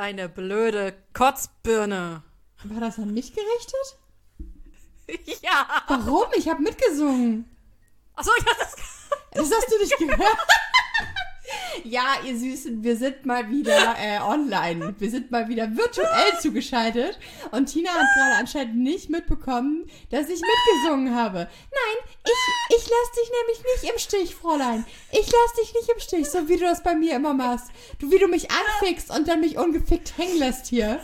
kleine blöde Kotzbirne. War das an mich gerichtet? Ja. Warum? Ich habe mitgesungen. Achso, ich dachte, das. Das hast du nicht gehört. Ja, ihr Süßen, wir sind mal wieder äh, online. Wir sind mal wieder virtuell zugeschaltet. Und Tina hat gerade anscheinend nicht mitbekommen, dass ich mitgesungen habe. Nein, ich, ich lass dich nämlich nicht im Stich, Fräulein. Ich lass dich nicht im Stich, so wie du das bei mir immer machst. Du, wie du mich anfickst und dann mich ungefickt hängen lässt hier.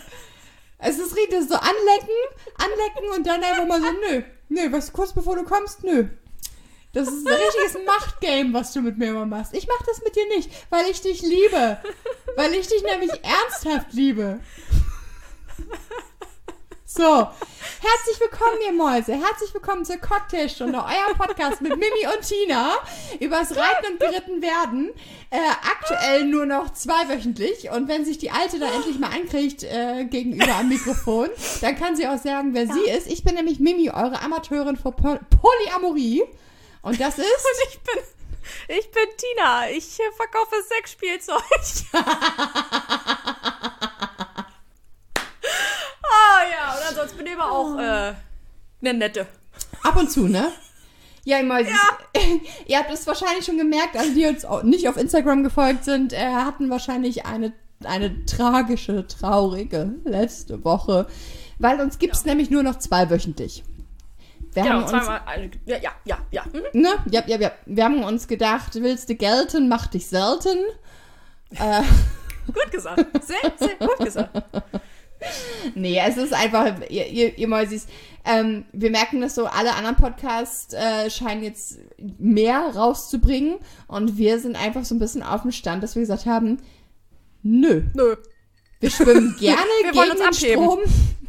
Es ist richtig so anlecken, anlecken und dann einfach mal so, nö, nö, was kurz bevor du kommst, nö. Das ist ein richtiges Machtgame, was du mit mir immer machst. Ich mach das mit dir nicht, weil ich dich liebe. Weil ich dich nämlich ernsthaft liebe. So, herzlich willkommen, ihr Mäuse. Herzlich willkommen zur Cocktailstunde, euer Podcast mit Mimi und Tina übers Reiten und Geritten werden. Äh, aktuell nur noch zweiwöchentlich. Und wenn sich die Alte da endlich mal ankriegt äh, gegenüber am Mikrofon, dann kann sie auch sagen, wer sie ist. Ich bin nämlich Mimi, eure Amateurin für Poly Polyamorie. Und das ist. Und ich bin. Ich bin Tina. Ich äh, verkaufe Sexspielzeug. Ah ja, und ansonsten bin ich aber auch äh, eine nette. Ab und zu, ne? Ja, immer. Ja. Ihr habt es wahrscheinlich schon gemerkt, also die uns nicht auf Instagram gefolgt sind, äh, hatten wahrscheinlich eine, eine tragische, traurige letzte Woche. Weil uns gibt es ja. nämlich nur noch zweiwöchentlich. Wir genau, haben zweimal. Uns, ja, ja, ja. ja. Mhm. Ne? Ja, ja, ja. Wir haben uns gedacht, willst du gelten, mach dich selten. äh. Gut gesagt. Sehr, sehr gut gesagt. Nee, es ist einfach, ihr, ihr, ihr Mäusis, ähm, wir merken das so, alle anderen Podcasts äh, scheinen jetzt mehr rauszubringen und wir sind einfach so ein bisschen auf dem Stand, dass wir gesagt haben, nö. Nö. Wir schwimmen gerne wir gegen den abheben. Strom.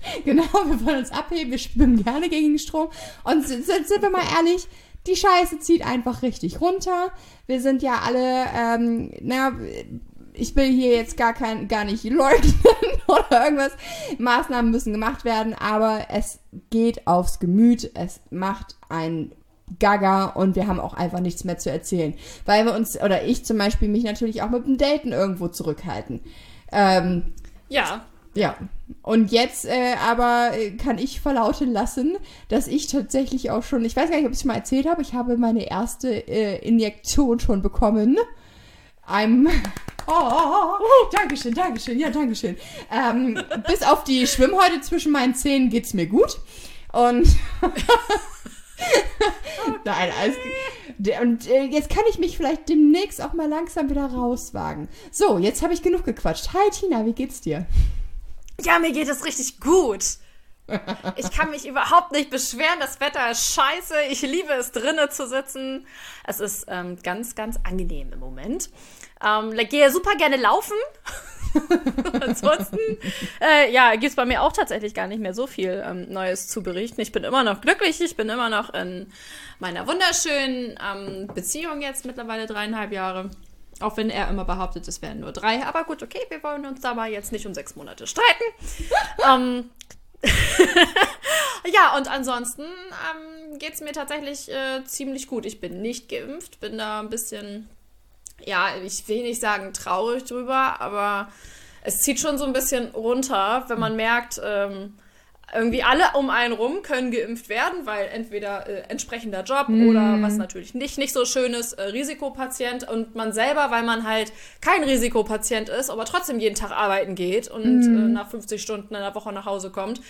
Genau, wir wollen uns abheben, wir schwimmen gerne gegen den Strom. Und sind, sind wir mal ehrlich, die Scheiße zieht einfach richtig runter. Wir sind ja alle, ähm, na, ich will hier jetzt gar kein, gar nicht leugnen oder irgendwas. Maßnahmen müssen gemacht werden, aber es geht aufs Gemüt. Es macht ein Gaga und wir haben auch einfach nichts mehr zu erzählen. Weil wir uns, oder ich zum Beispiel, mich natürlich auch mit dem Daten irgendwo zurückhalten. Ähm, ja. Ja. Und jetzt äh, aber äh, kann ich verlauten lassen, dass ich tatsächlich auch schon, ich weiß gar nicht, ob ich es mal erzählt habe, ich habe meine erste äh, Injektion schon bekommen. I'm. Oh, oh, oh, Dankeschön, Dankeschön, ja, Dankeschön. Ähm, bis auf die Schwimmhäute zwischen meinen Zähnen geht's mir gut. Und. Nein, alles. Und äh, jetzt kann ich mich vielleicht demnächst auch mal langsam wieder rauswagen. So, jetzt habe ich genug gequatscht. Hi Tina, wie geht's dir? Ja, mir geht es richtig gut. Ich kann mich überhaupt nicht beschweren. Das Wetter ist scheiße. Ich liebe es, drinnen zu sitzen. Es ist ähm, ganz, ganz angenehm im Moment. Ähm, gehe super gerne laufen. Ansonsten, äh, ja, gibt es bei mir auch tatsächlich gar nicht mehr so viel ähm, Neues zu berichten. Ich bin immer noch glücklich, ich bin immer noch in meiner wunderschönen ähm, Beziehung jetzt mittlerweile dreieinhalb Jahre. Auch wenn er immer behauptet, es wären nur drei. Aber gut, okay, wir wollen uns da mal jetzt nicht um sechs Monate streiten. ähm, ja, und ansonsten ähm, geht es mir tatsächlich äh, ziemlich gut. Ich bin nicht geimpft, bin da ein bisschen ja, ich will nicht sagen traurig drüber, aber es zieht schon so ein bisschen runter, wenn man merkt, ähm, irgendwie alle um einen rum können geimpft werden, weil entweder äh, entsprechender Job mm. oder was natürlich nicht, nicht so schön ist, äh, Risikopatient und man selber, weil man halt kein Risikopatient ist, aber trotzdem jeden Tag arbeiten geht und mm. äh, nach 50 Stunden in der Woche nach Hause kommt.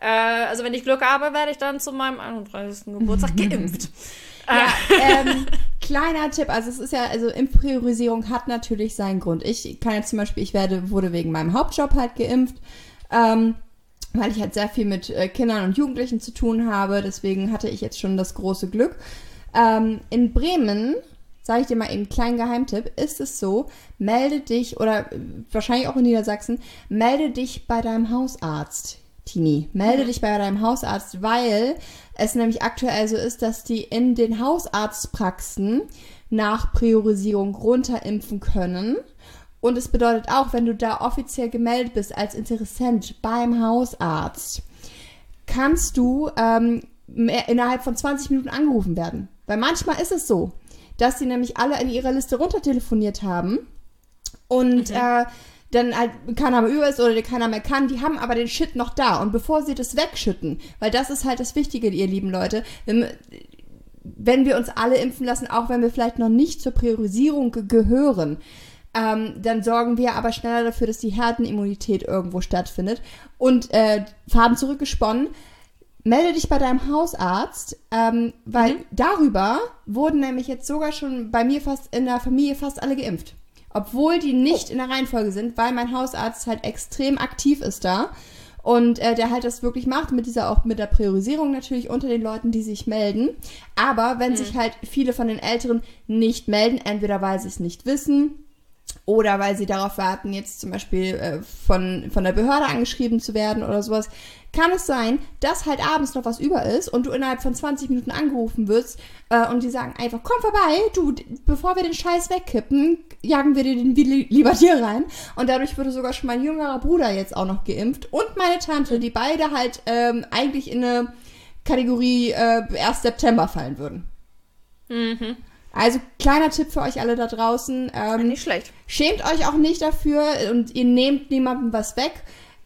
Äh, also wenn ich Glück habe, werde ich dann zu meinem 31. Geburtstag geimpft. Ja, ähm, kleiner Tipp, also es ist ja, also Impfpriorisierung hat natürlich seinen Grund. Ich kann jetzt zum Beispiel, ich werde, wurde wegen meinem Hauptjob halt geimpft, ähm, weil ich halt sehr viel mit äh, Kindern und Jugendlichen zu tun habe. Deswegen hatte ich jetzt schon das große Glück. Ähm, in Bremen, sage ich dir mal eben kleinen Geheimtipp, ist es so, melde dich, oder wahrscheinlich auch in Niedersachsen, melde dich bei deinem Hausarzt. Tini, melde dich bei deinem Hausarzt, weil es nämlich aktuell so ist, dass die in den Hausarztpraxen nach Priorisierung runterimpfen können. Und es bedeutet auch, wenn du da offiziell gemeldet bist als Interessent beim Hausarzt, kannst du ähm, innerhalb von 20 Minuten angerufen werden. Weil manchmal ist es so, dass sie nämlich alle in ihrer Liste runtertelefoniert haben und mhm. äh, dann halt keiner mehr über ist oder keiner mehr kann, die haben aber den Shit noch da. Und bevor sie das wegschütten, weil das ist halt das Wichtige, ihr lieben Leute, wenn, wenn wir uns alle impfen lassen, auch wenn wir vielleicht noch nicht zur Priorisierung ge gehören, ähm, dann sorgen wir aber schneller dafür, dass die Herdenimmunität irgendwo stattfindet. Und äh, Faden zurückgesponnen, melde dich bei deinem Hausarzt, ähm, weil mhm. darüber wurden nämlich jetzt sogar schon bei mir fast in der Familie fast alle geimpft. Obwohl die nicht in der Reihenfolge sind, weil mein Hausarzt halt extrem aktiv ist da. Und äh, der halt das wirklich macht, mit dieser auch mit der Priorisierung natürlich unter den Leuten, die sich melden. Aber wenn mhm. sich halt viele von den Älteren nicht melden, entweder weil sie es nicht wissen oder weil sie darauf warten, jetzt zum Beispiel äh, von, von der Behörde angeschrieben zu werden oder sowas, kann es sein, dass halt abends noch was über ist und du innerhalb von 20 Minuten angerufen wirst äh, und die sagen einfach, komm vorbei, du, bevor wir den Scheiß wegkippen, jagen wir dir den lieber dir rein. Und dadurch wurde sogar schon mein jüngerer Bruder jetzt auch noch geimpft und meine Tante, die beide halt ähm, eigentlich in eine Kategorie äh, erst September fallen würden. Mhm. Also kleiner Tipp für euch alle da draußen. Ähm, nicht schlecht. Schämt euch auch nicht dafür und ihr nehmt niemandem was weg.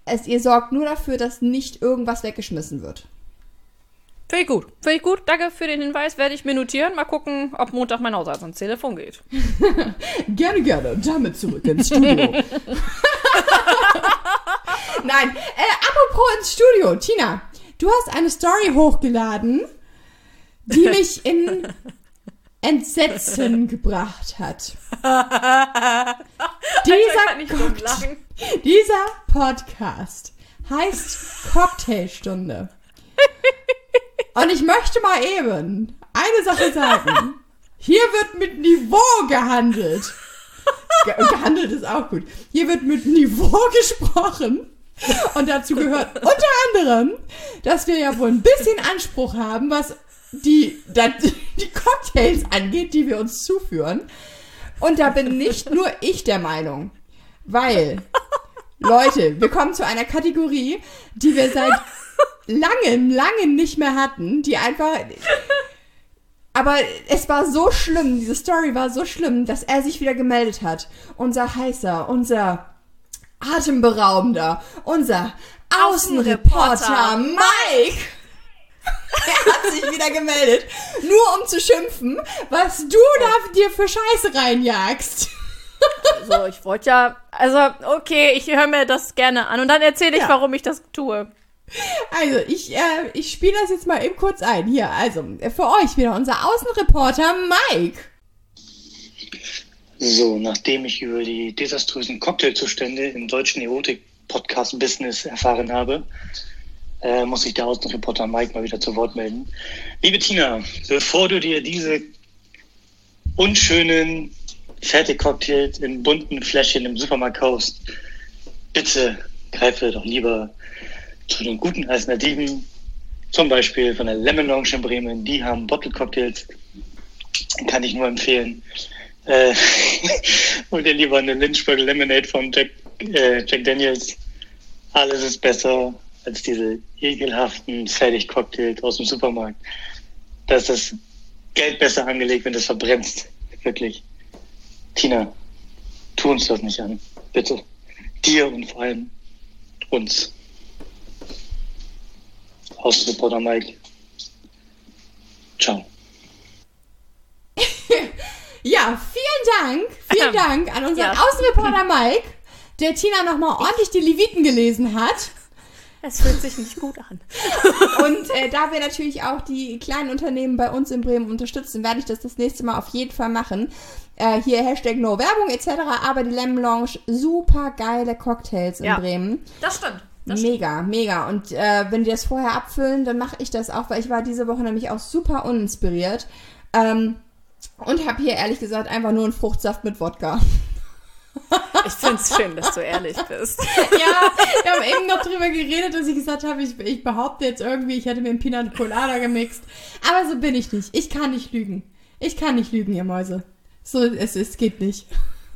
Es, ihr sorgt nur dafür, dass nicht irgendwas weggeschmissen wird. Finde ich gut. Finde ich gut. Danke für den Hinweis. Werde ich mir notieren. Mal gucken, ob Montag mein Hausarzt ans Telefon geht. gerne, gerne. Damit zurück ins Studio. Nein. Äh, apropos ins Studio. Tina, du hast eine Story hochgeladen, die mich in Entsetzen gebracht hat. dieser, dieser Podcast heißt Cocktailstunde. Und ich möchte mal eben eine Sache sagen. Hier wird mit Niveau gehandelt. Ge gehandelt ist auch gut. Hier wird mit Niveau gesprochen. Und dazu gehört unter anderem, dass wir ja wohl ein bisschen Anspruch haben, was die, die Cocktails angeht, die wir uns zuführen. Und da bin nicht nur ich der Meinung. Weil, Leute, wir kommen zu einer Kategorie, die wir seit langem, langem nicht mehr hatten, die einfach. Aber es war so schlimm, diese Story war so schlimm, dass er sich wieder gemeldet hat. Unser heißer, unser atemberaubender, unser Außenreporter Mike er hat sich wieder gemeldet, nur um zu schimpfen, was du da dir für Scheiße reinjagst. Also, ich wollte ja, also, okay, ich höre mir das gerne an und dann erzähle ich, ja. warum ich das tue. Also, ich, äh, ich spiele das jetzt mal eben kurz ein. Hier, also, für euch wieder unser Außenreporter Mike. So, nachdem ich über die desaströsen Cocktailzustände im deutschen Erotik-Podcast-Business erfahren habe, äh, muss sich der Außenreporter Mike mal wieder zu Wort melden. Liebe Tina, bevor du dir diese unschönen Fertigcocktails in bunten Fläschchen im Supermarkt kaufst, bitte greife doch lieber zu den guten Alternativen, zum Beispiel von der Lemon Lounge in Bremen. Die haben Bottle Cocktails, kann ich nur empfehlen. Äh, und dir lieber eine Lynchburg Lemonade von Jack, äh, Jack Daniels. Alles ist besser als diese ekelhaften Fertigcocktails aus dem Supermarkt. Da ist das Geld besser angelegt, wenn du es verbrennst. Wirklich. Tina, tu uns das nicht an. Bitte. Dir und vor allem uns. Außenreporter Mike. Ciao. ja, vielen Dank. Vielen Dank an unseren ja. Außenreporter Mike, der Tina nochmal ordentlich die Leviten gelesen hat. Es fühlt sich nicht gut an. Und äh, da wir natürlich auch die kleinen Unternehmen bei uns in Bremen unterstützen, werde ich das das nächste Mal auf jeden Fall machen. Äh, hier Hashtag No Werbung etc. Aber die Lemon Lounge, super geile Cocktails in ja, Bremen. Das stimmt. Das mega, stimmt. mega. Und äh, wenn die das vorher abfüllen, dann mache ich das auch, weil ich war diese Woche nämlich auch super uninspiriert. Ähm, und habe hier ehrlich gesagt einfach nur einen Fruchtsaft mit Wodka. Ich finde es schön, dass du ehrlich bist. ja, wir haben eben noch drüber geredet, dass ich gesagt habe, ich, ich behaupte jetzt irgendwie, ich hätte mir einen Peanut Colada gemixt. Aber so bin ich nicht. Ich kann nicht lügen. Ich kann nicht lügen, ihr Mäuse. So, es, es geht nicht.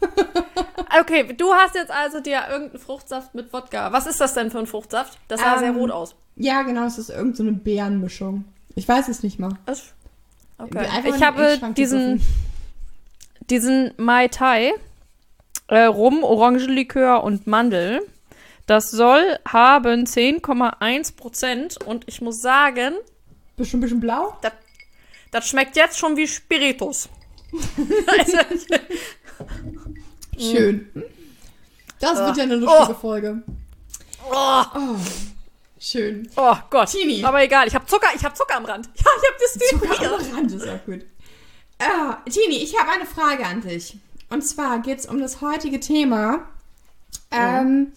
okay, du hast jetzt also dir irgendeinen Fruchtsaft mit Wodka. Was ist das denn für ein Fruchtsaft? Das sah ähm, sehr rot aus. Ja, genau, es ist irgendeine so Beerenmischung. Ich weiß es nicht mal. Okay. Ich habe diesen, diesen Mai Tai äh, Rum, Orangenlikör und Mandel. Das soll haben 10,1 Prozent und ich muss sagen, Bist schon ein bisschen blau? das, das schmeckt jetzt schon wie Spiritus. Schön. Das wird ja eine Oh. lustige Folge. oh, Oh, schön. oh Gott. Tini. Aber egal, ich habe Zucker, ich habe Zucker am Rand. Ja, ich habe das Zucker am Rand ist auch gut. Ah, Tini, ich habe eine Frage an dich. Und zwar geht es um das heutige Thema. Ähm,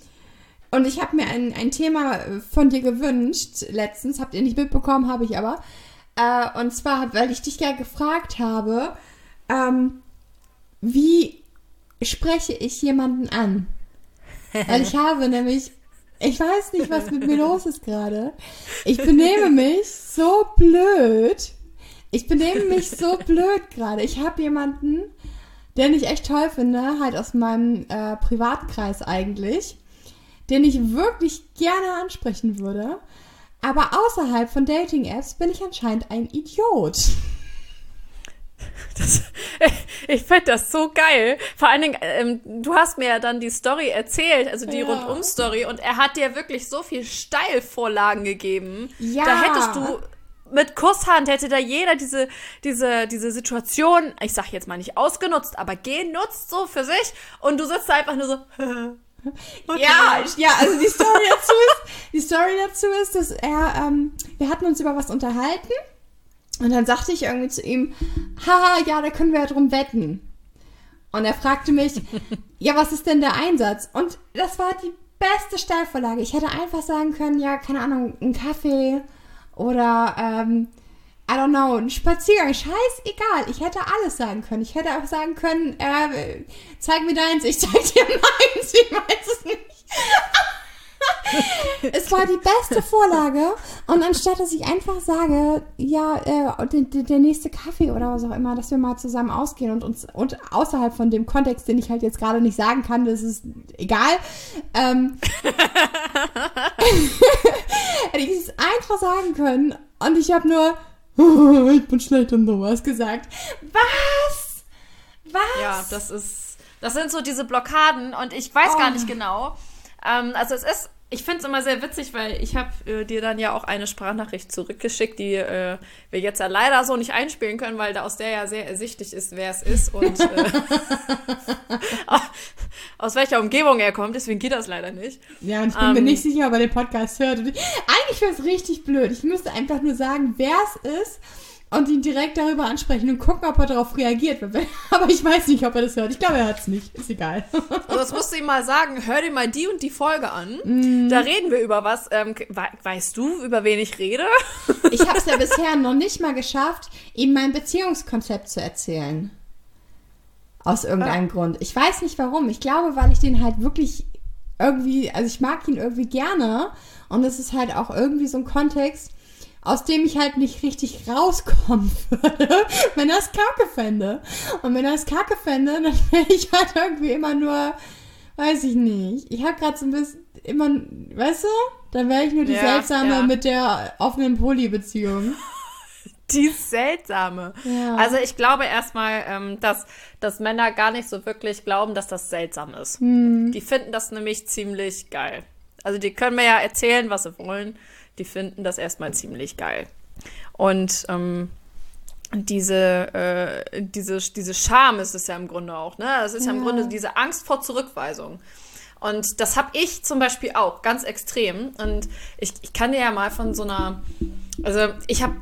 und ich habe mir ein, ein Thema äh, von dir gewünscht letztens. Habt ihr nicht mitbekommen, habe ich aber. Äh, und zwar, weil ich dich ja gefragt habe, ähm, wie spreche ich jemanden an? Weil ich habe nämlich, ich weiß nicht, was mit mir los ist gerade. Ich benehme mich so blöd. Ich benehme mich so blöd gerade. Ich habe jemanden, den ich echt toll finde, halt aus meinem äh, Privatkreis eigentlich, den ich wirklich gerne ansprechen würde. Aber außerhalb von Dating-Apps bin ich anscheinend ein Idiot. Das, ich finde das so geil. Vor allen Dingen, ähm, du hast mir ja dann die Story erzählt, also die Ja. Rundum-Story, und er hat dir wirklich so viel Steilvorlagen gegeben. Ja. Da hättest du mit Kusshand hätte da jeder diese, diese, diese Situation, ich sag jetzt mal nicht ausgenutzt, aber genutzt so für sich und du sitzt da einfach nur so. okay. Ja, ja, also die Story dazu ist, die Story dazu ist, dass er, ähm, wir hatten uns über was unterhalten und dann sagte ich irgendwie zu ihm, haha, ja, da können wir ja drum wetten. Und er fragte mich, ja, was ist denn der Einsatz? Und das war die beste Steilvorlage. Ich hätte einfach sagen können, ja, keine Ahnung, ein Kaffee oder, ähm, I don't know, ein Spaziergang, scheißegal. Ich hätte alles sagen können. Ich hätte auch sagen können, äh, zeig mir deins, ich zeig dir meins. Ich weiß es nicht. Es war die beste Vorlage. Und anstatt dass ich einfach sage, ja, äh, der, der nächste Kaffee oder was auch immer, dass wir mal zusammen ausgehen und uns und außerhalb von dem Kontext, den ich halt jetzt gerade nicht sagen kann, das ist egal. Ähm, hätte ich es einfach sagen können. Und ich habe nur, ich bin schlecht und sowas gesagt. Was? Was? Ja, das ist, das sind so diese Blockaden und ich weiß Oh. gar nicht genau. Ähm, also es ist, ich finde es immer sehr witzig, weil ich habe äh, dir dann ja auch eine Sprachnachricht zurückgeschickt, die äh, wir jetzt ja leider so nicht einspielen können, weil da aus der ja sehr ersichtlich ist, wer es ist und äh, aus welcher Umgebung er kommt. Deswegen geht das leider nicht. Ja, und ich bin mir Ähm. nicht sicher, ob er den Podcast hört. Eigentlich wäre es richtig blöd. Ich müsste einfach nur sagen, wer es ist und ihn direkt darüber ansprechen und gucken, ob er darauf reagiert. Aber ich weiß nicht, ob er das hört. Ich glaube, er hört es nicht. Ist egal. Also das musst du ihm mal sagen, hör dir mal die und die Folge an. Mhm. Da reden wir über was. Ähm, we weißt du, über wen ich rede? Ich habe es ja bisher noch nicht mal geschafft, ihm mein Beziehungskonzept zu erzählen. Aus irgendeinem Grund. Ich weiß nicht warum. Ich glaube, weil ich den halt wirklich irgendwie, also ich mag ihn irgendwie gerne. Und es ist halt auch irgendwie so ein Kontext, aus dem ich halt nicht richtig rauskommen würde, wenn er es kacke fände. Und wenn er es kacke fände, dann wäre ich halt irgendwie immer nur, weiß ich nicht. Ich habe gerade so ein bisschen immer, weißt du? Dann wäre ich nur die Ja, seltsame ja. mit der offenen Polybeziehung. Die seltsame. Ja. Also ich glaube erstmal, ähm, dass, dass Männer gar nicht so wirklich glauben, dass das seltsam ist. Hm. Die finden das nämlich ziemlich geil. Also die können mir ja erzählen, was sie wollen. Die finden das erstmal ziemlich geil. Und ähm, diese, äh, diese, diese Scham ist es ja im Grunde auch, ne? Es ist ja im Ja. Grunde diese Angst vor Zurückweisung. Und das habe ich zum Beispiel auch, ganz extrem. Und ich, ich kann dir ja mal von so einer, also ich habe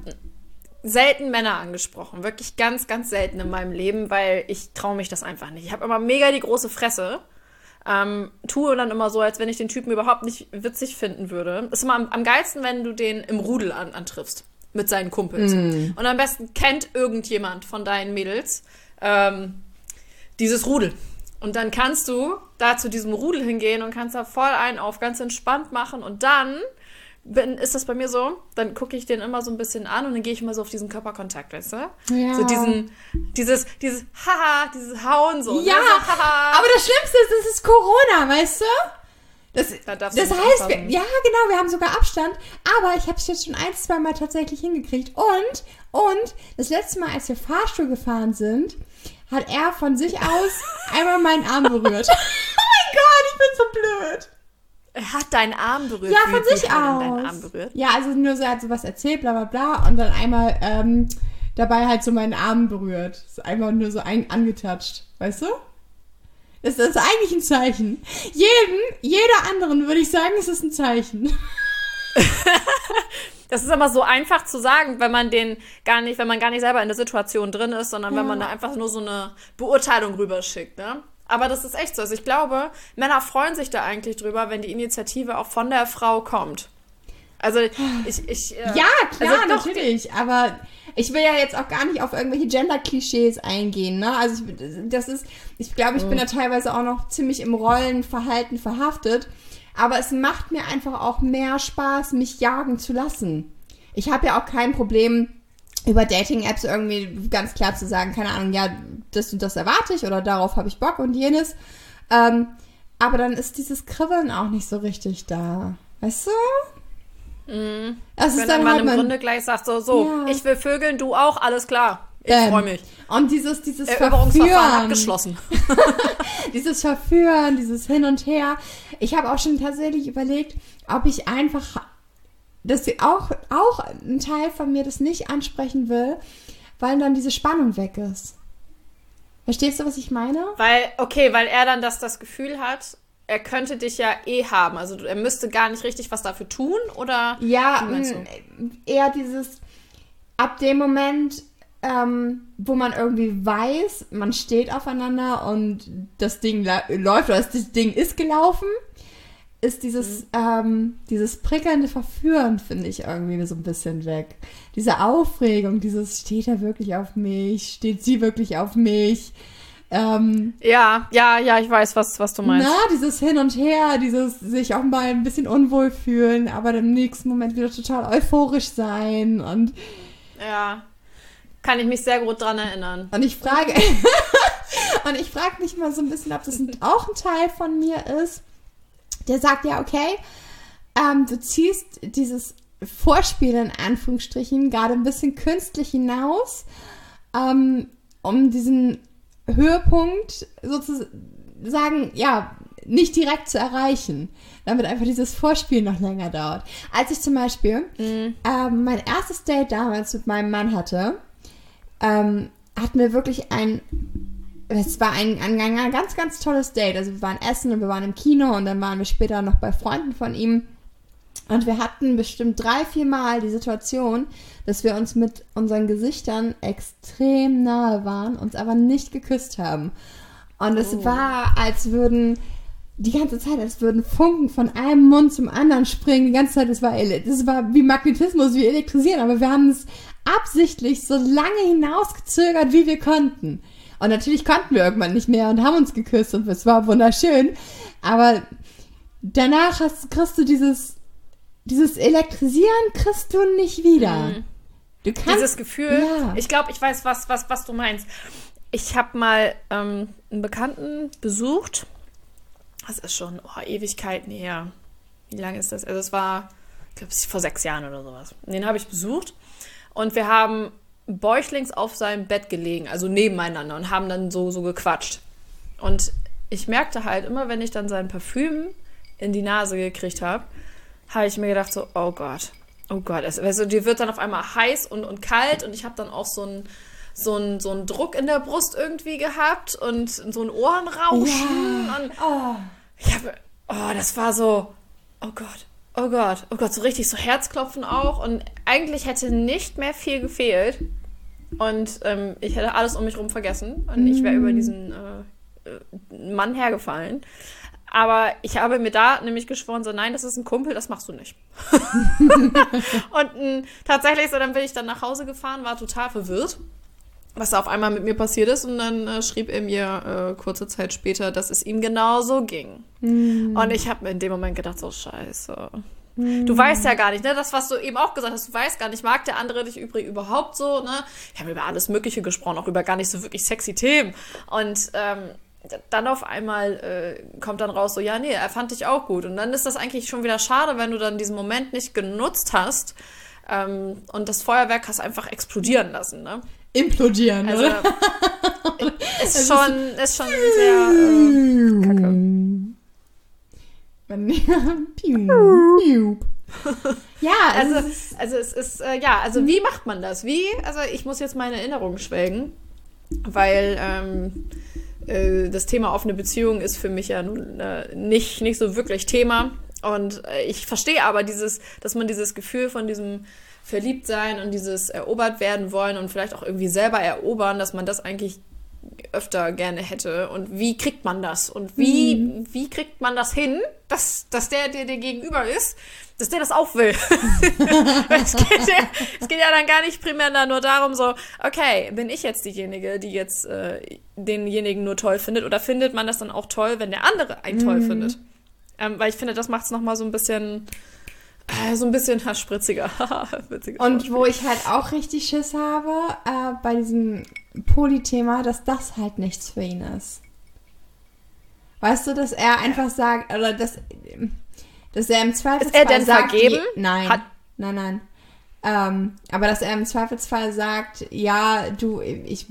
selten Männer angesprochen, wirklich ganz, ganz selten in meinem Leben, weil ich traue mich das einfach nicht. Ich habe immer mega die große Fresse. Ähm, tue dann immer so, als wenn ich den Typen überhaupt nicht witzig finden würde. Ist immer am, am geilsten, wenn du den im Rudel an, antriffst mit seinen Kumpels. Und am besten kennt irgendjemand von deinen Mädels ähm, dieses Rudel. Und dann kannst du da zu diesem Rudel hingehen und kannst da voll einen auf ganz entspannt machen. Und dann bin, ist das bei mir so, dann gucke ich den immer so ein bisschen an und dann gehe ich immer so auf diesen Körperkontakt, weißt du? Ja. So diesen, dieses, dieses Haha, dieses Hauen so. Ja, ne? so, haha. aber das Schlimmste ist, das ist Corona, weißt du? Das, Da das heißt, wir, ja, genau, wir haben sogar Abstand, aber ich habe es jetzt schon ein, zwei Mal tatsächlich hingekriegt. Und, und, das letzte Mal, als wir Fahrstuhl gefahren sind, hat er von sich aus einmal meinen Arm berührt. oh mein Gott, ich bin so blöd. Er hat deinen Arm berührt. Ja, von sich er aus. Deinen Arm berührt. Ja, also nur so, er hat sowas erzählt, bla bla bla, und dann einmal ähm, dabei halt so meinen Arm berührt. Ist einfach nur so ein, angetatscht, weißt du? Das ist eigentlich ein Zeichen. Jedem, jeder anderen würde ich sagen, es ist ein Zeichen. Das ist immer so einfach zu sagen, wenn man den gar nicht, wenn man gar nicht selber in der Situation drin ist, sondern wenn man da einfach nur so eine Beurteilung rüberschickt, ne? Aber das ist echt so. Also ich glaube, Männer freuen sich da eigentlich drüber, wenn die Initiative auch von der Frau kommt. Also ich, ich äh, Ja, klar, also doch, natürlich. Aber ich will ja jetzt auch gar nicht auf irgendwelche Gender-Klischees eingehen. Ne? Also ich, das ist, ich glaube, ich bin da teilweise auch noch ziemlich im Rollenverhalten verhaftet. Aber es macht mir einfach auch mehr Spaß, mich jagen zu lassen. Ich habe ja auch kein Problem, über Dating-Apps irgendwie ganz klar zu sagen, keine Ahnung, ja, das und das erwarte ich oder darauf habe ich Bock und jenes. Ähm, aber dann ist dieses Kribbeln auch nicht so richtig da. Weißt du? Mhm. Das wenn ist dann dann man halt im mein, Grunde gleich sagt, so, so, Ja. ich will Vögeln, du auch, alles klar. Ich Ähm, freue mich. Und dieses, dieses Eroberungsverfahren Verführen, abgeschlossen. dieses Verführen, dieses Hin und Her. Ich habe auch schon tatsächlich überlegt, ob ich einfach, dass sie auch, auch ein Teil von mir das nicht ansprechen will, weil dann diese Spannung weg ist. Verstehst du, was ich meine? Weil, okay, weil er dann das, das Gefühl hat, er könnte dich ja eh haben. Also er müsste gar nicht richtig was dafür tun, oder? Ja, mh, eher dieses, ab dem Moment, ähm, wo man irgendwie weiß, man steht aufeinander und das Ding läuft oder das Ding ist gelaufen, ist dieses, ähm, dieses prickelnde Verführen, finde ich, irgendwie so ein bisschen weg. Diese Aufregung, dieses, steht er wirklich auf mich, steht sie wirklich auf mich, ähm, Ja, ja, ja, ich weiß, was, was du meinst. na, dieses Hin und Her, dieses sich auch mal ein bisschen unwohl fühlen, aber im nächsten Moment wieder total euphorisch sein und Ja. Kann ich mich sehr gut dran erinnern. Und ich frage, und ich frage mich mal so ein bisschen, ob das auch ein Teil von mir ist, der sagt, ja, okay, ähm, du ziehst dieses Vorspiel in Anführungsstrichen gerade ein bisschen künstlich hinaus, ähm, um diesen Höhepunkt sozusagen, ja, nicht direkt zu erreichen, damit einfach dieses Vorspiel noch länger dauert. Als ich zum Beispiel ähm, mein erstes Date damals mit meinem Mann hatte, ähm, hatten wir wirklich ein, es war ein, ein, ein ganz, ganz tolles Date. Also wir waren essen und wir waren im Kino und dann waren wir später noch bei Freunden von ihm. Und wir hatten bestimmt drei, vier Mal die Situation, dass wir uns mit unseren Gesichtern extrem nahe waren, uns aber nicht geküsst haben. Und es war, als würden die ganze Zeit, als würden Funken von einem Mund zum anderen springen. Die ganze Zeit, das war, das war wie Magnetismus, wie elektrisieren. Aber wir haben es absichtlich so lange hinausgezögert, wie wir konnten. Und natürlich konnten wir irgendwann nicht mehr und haben uns geküsst und es war wunderschön. Aber danach hast, kriegst du dieses, dieses Elektrisieren kriegst du nicht wieder. Du kannst, Dieses Gefühl, Ja. ich glaube, ich weiß, was, was, was du meinst. Ich habe mal ähm, einen Bekannten besucht. Das ist schon oh, Ewigkeiten her. Wie lange ist das? Also es war, ich glaube, vor sechs Jahren oder sowas. Den habe ich besucht. Und wir haben bäuchlings auf seinem Bett gelegen, also nebeneinander und haben dann so, so gequatscht. Und ich merkte halt immer, wenn ich dann sein Parfüm in die Nase gekriegt habe, habe ich mir gedacht so, oh Gott, oh Gott. Es, also dir wird dann auf einmal heiß und, und kalt und ich habe dann auch so einen so einen- so einen Druck in der Brust irgendwie gehabt und so ein Ohrenrauschen. Und oh, ich habe, oh, das war so, oh Gott, oh Gott, oh Gott, so richtig so Herzklopfen auch. Und eigentlich hätte nicht mehr viel gefehlt. Und ähm, ich hätte alles um mich rum vergessen. Und ich wäre über diesen äh, äh, Mann hergefallen. Aber ich habe mir da nämlich geschworen, so nein, das ist ein Kumpel, das machst du nicht. und ähm, tatsächlich, so dann bin ich dann nach Hause gefahren, war total verwirrt, was da auf einmal mit mir passiert ist. Und dann äh, schrieb er mir äh, kurze Zeit später, dass es ihm genauso ging. Und ich habe mir in dem Moment gedacht, so scheiße. Du weißt ja gar nicht, ne? Das, was du eben auch gesagt hast, du weißt gar nicht, mag der andere dich übrigens überhaupt so, ne? Wir haben über alles Mögliche gesprochen, auch über gar nicht so wirklich sexy Themen. Und ähm, dann auf einmal äh, kommt dann raus, so, ja, nee, er fand dich auch gut. Und dann ist das eigentlich schon wieder schade, wenn du dann diesen Moment nicht genutzt hast ähm, und das Feuerwerk hast einfach explodieren lassen, ne? Implodieren, Also, oder? ist schon, ist schon sehr äh, kacke. ja, also, also es ist, äh, ja, also wie macht man das? Wie, also ich muss jetzt meine Erinnerungen schwelgen, weil ähm, äh, das Thema offene Beziehung ist für mich ja nun äh, nicht, nicht so wirklich Thema. Und äh, ich verstehe aber dieses, dass man dieses Gefühl von diesem Verliebtsein und dieses erobert werden wollen und vielleicht auch irgendwie selber erobern, dass man das eigentlich öfter gerne hätte. Und wie kriegt man das? Und wie, mhm. wie kriegt man das hin, dass, dass der, der dir gegenüber ist, dass der das auch will? es, geht ja, es geht ja dann gar nicht primär nur darum, so, okay, bin ich jetzt diejenige, die jetzt äh, denjenigen nur toll findet? Oder findet man das dann auch toll, wenn der andere einen mhm. toll findet? Ähm, weil ich finde, das macht es nochmal so ein bisschen so ein bisschen haarspritziger. und wo ich halt auch richtig Schiss habe, äh, bei diesem Polythema, dass das halt nichts für ihn ist. Weißt du, dass er einfach sagt, oder dass, dass er im Zweifelsfall ist er denn sagt, vergeben? nein, Hat nein, nein. Ähm, aber dass er im Zweifelsfall sagt, ja, du, ich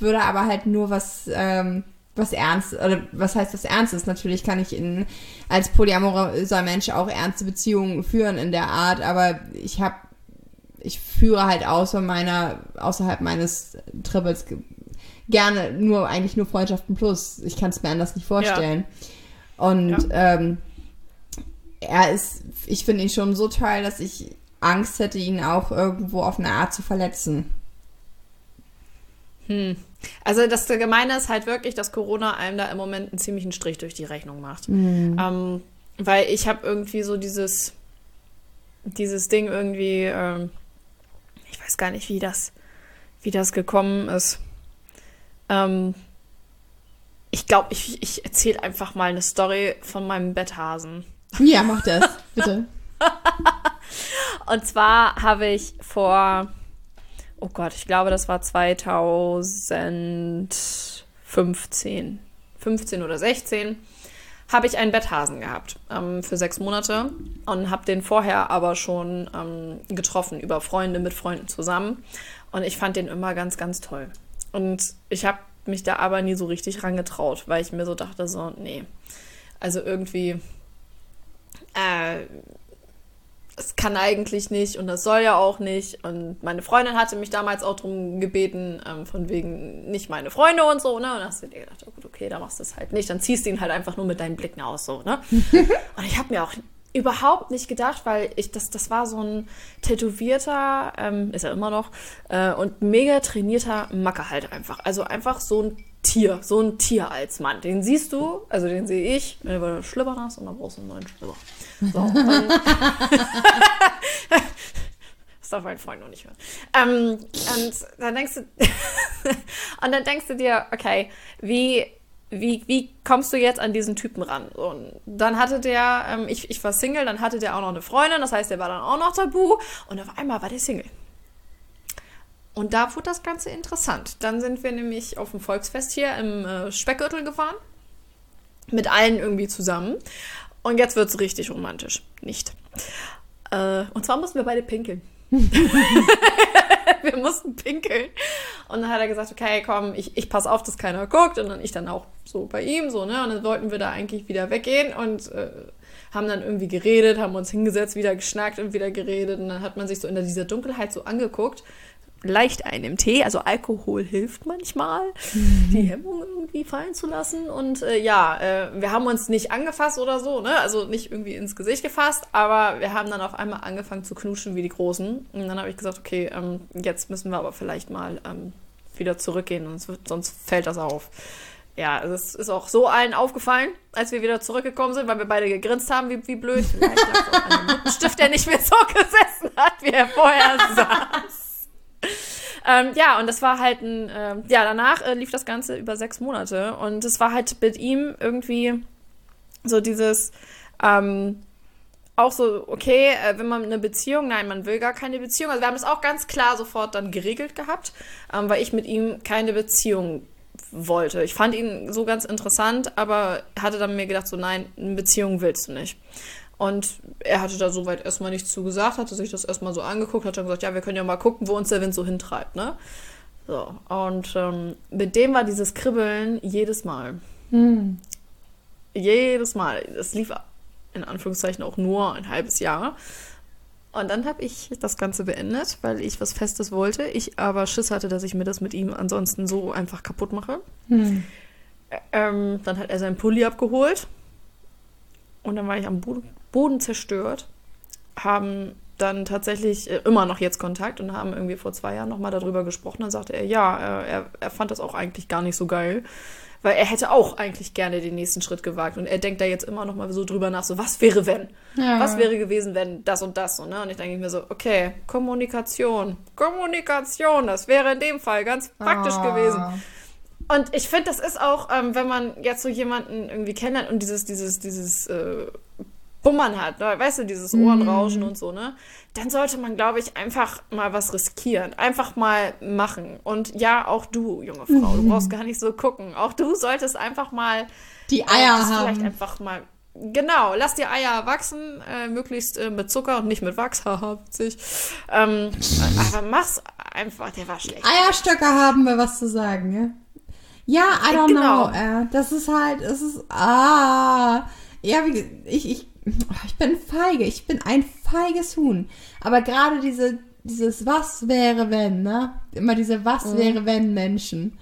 würde aber halt nur was ähm, was ernst, oder was heißt was Ernstes? Natürlich kann ich in, als polyamoröser Mensch auch ernste Beziehungen führen in der Art, aber ich habe, ich führe halt außer meiner, außerhalb meines Triples gerne nur, eigentlich nur Freundschaften plus. Ich kann es mir anders nicht vorstellen. Ja. Und ja. Ähm, er ist, ich finde ihn schon so toll, dass ich Angst hätte, ihn auch irgendwo auf eine Art zu verletzen. Hm. Also das Gemeine ist halt wirklich, dass Corona einem da im Moment einen ziemlichen Strich durch die Rechnung macht. Mhm. Ähm, weil ich habe irgendwie so dieses, dieses Ding irgendwie, ähm, ich weiß gar nicht, wie das, wie das gekommen ist. Ähm, ich glaube, ich, ich erzähle einfach mal eine Story von meinem Betthasen. Ja, mach das, bitte. Und zwar habe ich vor oh Gott, ich glaube, das war 2015, 15 oder 16, habe ich einen Betthasen gehabt ähm, für sechs Monate und habe den vorher aber schon ähm, getroffen über Freunde mit Freunden zusammen. Und ich fand den immer ganz, ganz toll. Und ich habe mich da aber nie so richtig rangetraut, weil ich mir so dachte, so, nee. Also irgendwie, äh, es kann eigentlich nicht und das soll ja auch nicht. Und meine Freundin hatte mich damals auch darum gebeten, ähm, von wegen nicht meine Freunde und so, ne? Und hast du dir gedacht, oh gut, okay, da machst du es halt nicht. Dann ziehst du ihn halt einfach nur mit deinen Blicken aus, so, ne? und ich habe mir auch überhaupt nicht gedacht, weil ich das, das war so ein tätowierter, ähm, ist er immer noch, äh, und mega trainierter Macker halt einfach. Also einfach so ein Tier, so ein Tier als Mann. Den siehst du, also den sehe ich, wenn du Schlipper hast und dann brauchst du einen neuen Schlipper. So, das darf mein Freund noch nicht hören. Ähm, und dann denkst du, und dann denkst du dir, okay, wie, wie, wie kommst du jetzt an diesen Typen ran? Und dann hatte der, ähm, ich, ich war Single, dann hatte der auch noch eine Freundin, das heißt, der war dann auch noch tabu und auf einmal war der Single. Und da wurde das Ganze interessant. Dann sind wir nämlich auf dem Volksfest hier im äh, Speckgürtel gefahren. Mit allen irgendwie zusammen. Und jetzt wird es richtig romantisch. Nicht. Äh, und zwar mussten wir beide pinkeln. wir mussten pinkeln. Und dann hat er gesagt, okay, komm, ich, ich pass auf, dass keiner guckt. Und dann ich dann auch so bei ihm, so, ne? Und dann wollten wir da eigentlich wieder weggehen und äh, haben dann irgendwie geredet, haben uns hingesetzt, wieder geschnackt und wieder geredet. Und dann hat man sich so in dieser Dunkelheit so angeguckt leicht ein im Tee. Also Alkohol hilft manchmal, mhm. die Hemmung irgendwie fallen zu lassen. Und äh, ja, äh, wir haben uns nicht angefasst oder so, ne? Also nicht irgendwie ins Gesicht gefasst, aber wir haben dann auf einmal angefangen zu knutschen wie die Großen. Und dann habe ich gesagt, okay, ähm, jetzt müssen wir aber vielleicht mal ähm, wieder zurückgehen, sonst, wird, sonst fällt das auf. Ja, also es ist auch so allen aufgefallen, als wir wieder zurückgekommen sind, weil wir beide gegrinst haben, wie, wie blöd. Vielleicht lag es auch an dem Lippenstift, der nicht mehr so gesessen hat, wie er vorher saß ähm, ja, und das war halt ein, äh, ja, danach äh, lief das Ganze über sechs Monate und es war halt mit ihm irgendwie so dieses, ähm, auch so, okay, äh, wenn man eine Beziehung, nein, man will gar keine Beziehung. Also wir haben es auch ganz klar sofort dann geregelt gehabt, ähm, weil ich mit ihm keine Beziehung wollte. Ich fand ihn so ganz interessant, aber hatte dann mir gedacht, so nein, eine Beziehung willst du nicht. Und er hatte da soweit erstmal nichts zugesagt, hatte sich das erstmal so angeguckt, hat dann gesagt, ja, wir können ja mal gucken, wo uns der Wind so hintreibt, ne? So, und ähm, mit dem war dieses Kribbeln jedes Mal. Hm. Jedes Mal. Das lief in Anführungszeichen auch nur ein halbes Jahr. Und dann habe ich das Ganze beendet, weil ich was Festes wollte. Ich aber Schiss hatte, dass ich mir das mit ihm ansonsten so einfach kaputt mache. Hm. Ähm, dann hat er seinen Pulli abgeholt. Und dann war ich am Boden, Boden zerstört. Haben dann tatsächlich äh, immer noch jetzt Kontakt und haben irgendwie vor zwei Jahren nochmal darüber gesprochen. Dann sagte er, ja, äh, er, er fand das auch eigentlich gar nicht so geil. Weil er hätte auch eigentlich gerne den nächsten Schritt gewagt. Und er denkt da jetzt immer noch mal so drüber nach, so was wäre wenn? Ja. Was wäre gewesen, wenn das und das? Und, ne? und ich denke mir so, okay, Kommunikation. Kommunikation, das wäre in dem Fall ganz praktisch Ah. gewesen. Und ich finde, das ist auch, ähm, wenn man jetzt so jemanden irgendwie kennenlernt und dieses, dieses, dieses äh, Bummern hat, ne? weißt du, dieses Ohrenrauschen und so, ne? Dann sollte man, glaube ich, einfach mal was riskieren. Einfach mal machen. Und ja, auch du, junge Frau, du brauchst gar nicht so gucken. Auch du solltest einfach mal Die äh, Eier Vielleicht haben. einfach mal. Genau, lass die Eier wachsen, äh, möglichst äh, mit Zucker und nicht mit Wachs, haha, witzig. Ähm, aber mach's einfach, der war schlecht. Eierstöcke haben wir was zu sagen, ja? Ja, I don't Genau. know. Äh, das ist halt, es ist, ah. Ja, wie, ich, ich, ich bin feige. Ich bin ein feiges Huhn. Aber gerade diese, dieses Was wäre wenn, ne? Immer diese Was Mhm. wäre wenn Menschen.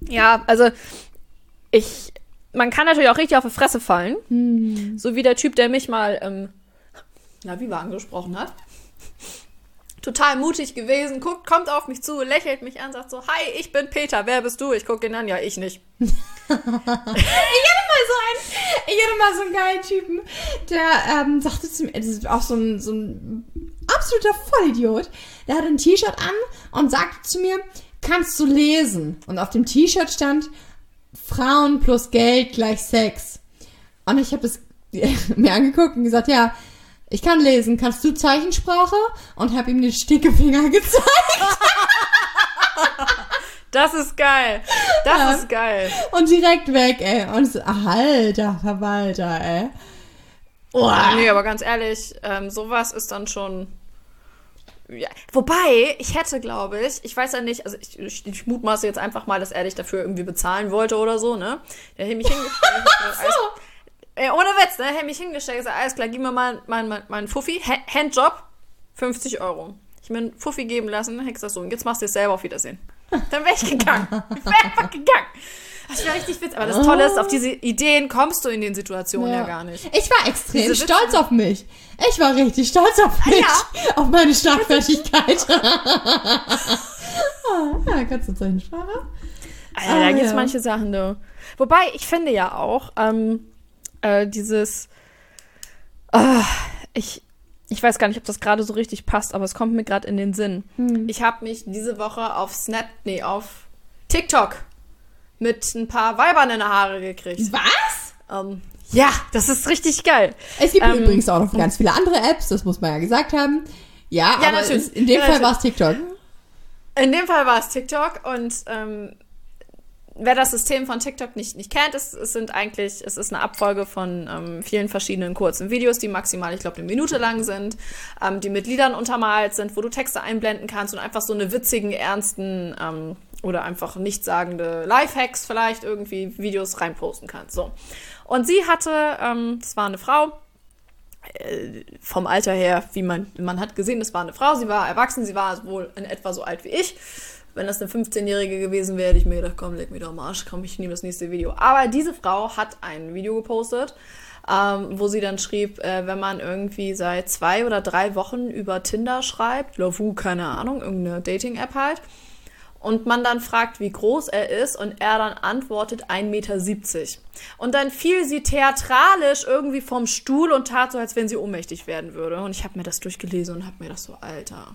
Ja, also ich, man kann natürlich auch richtig auf die Fresse fallen. Hm. So wie der Typ, der mich mal, ähm, na, wie war angesprochen hat. Total mutig gewesen, guckt, kommt auf mich zu, lächelt mich an, sagt so, hi, ich bin Peter, wer bist du? Ich gucke ihn an, ja, ich nicht. mal so ein, ich hatte mal so einen geilen Typen, der ähm, sagte zu mir, das ist auch so ein, so ein absoluter Vollidiot, der hatte ein T-Shirt an und sagte zu mir, kannst du lesen? Und auf dem T-Shirt stand, Frauen plus Geld gleich Sex. Und ich habe das mir angeguckt und gesagt, ja, ich kann lesen, kannst du Zeichensprache? Und habe ihm den Stinkefinger gezeigt. Das ist geil. Das Ja. ist geil. Und direkt weg, ey. Und so, alter Verwalter, ey. Oh. Nee, aber ganz ehrlich, ähm, sowas ist dann schon. Ja. Wobei, ich hätte, glaube ich, ich weiß ja nicht, also ich, ich, ich mutmaße jetzt einfach mal, dass er dich dafür irgendwie bezahlen wollte oder so, ne? Der hätte mich hingestellt. alles- Ey, ohne Witz, ne? Hätte mich hingestellt, gesagt, alles klar, gib mir mal meinen mein, mein Fuffi, Ha- Handjob, 50 Euro. Ich mir einen Fuffi geben lassen, hätte gesagt, so, und jetzt machst du es selber auf Wiedersehen. Dann wäre ich gegangen. Ich wäre einfach gegangen. Das wäre richtig witzig. Aber das Tolle ist, auf diese Ideen kommst du in den Situationen ja, gar nicht. Ich war extrem Diese Witze- stolz auf mich. Ich war richtig stolz auf mich. Auf meine Schlagfertigkeit. ah, ja, kannst du Zeichensprache? Alter, Ah, da gibt's ja. manche Sachen, du. Wobei, ich finde ja auch, ähm, äh, dieses, ah, ich, ich weiß gar nicht, ob das gerade so richtig passt, aber es kommt mir gerade in den Sinn. Hm. Ich habe mich diese Woche auf Snap, nee, auf TikTok mit ein paar Weibern in die Haare gekriegt. Was? Ähm, ja, das ist richtig geil. Es gibt Ähm, übrigens auch noch ganz viele andere Apps, das muss man ja gesagt haben. Ja, Ja, aber natürlich. in dem Ja, Fall war es TikTok. In dem Fall war es TikTok und ähm, wer das System von TikTok nicht, nicht kennt, es, es sind eigentlich, es ist eine Abfolge von ähm, vielen verschiedenen kurzen Videos, die maximal, ich glaube, eine Minute lang sind, ähm, die mit Liedern untermalt sind, wo du Texte einblenden kannst und einfach so eine witzigen, ernsten ähm, oder einfach nichtssagende Lifehacks vielleicht irgendwie Videos reinposten kannst. So. Und sie hatte, ähm, das war eine Frau, äh, vom Alter her, wie man, man hat gesehen, es war eine Frau, sie war erwachsen, sie war wohl in etwa so alt wie ich. Wenn das eine 15-Jährige gewesen wäre, hätte ich mir gedacht, komm, leg mir doch am Arsch, komm, ich nehme das nächste Video. Aber diese Frau hat ein Video gepostet, ähm, wo sie dann schrieb, äh, wenn man irgendwie seit zwei oder drei Wochen über Tinder schreibt, Lovoo, keine Ahnung, irgendeine Dating-App halt, und man dann fragt, wie groß er ist und er dann antwortet 1,70 Meter. Und dann fiel sie theatralisch irgendwie vom Stuhl und tat so, als wenn sie ohnmächtig werden würde. Und ich habe mir das durchgelesen und habe mir das so, Alter.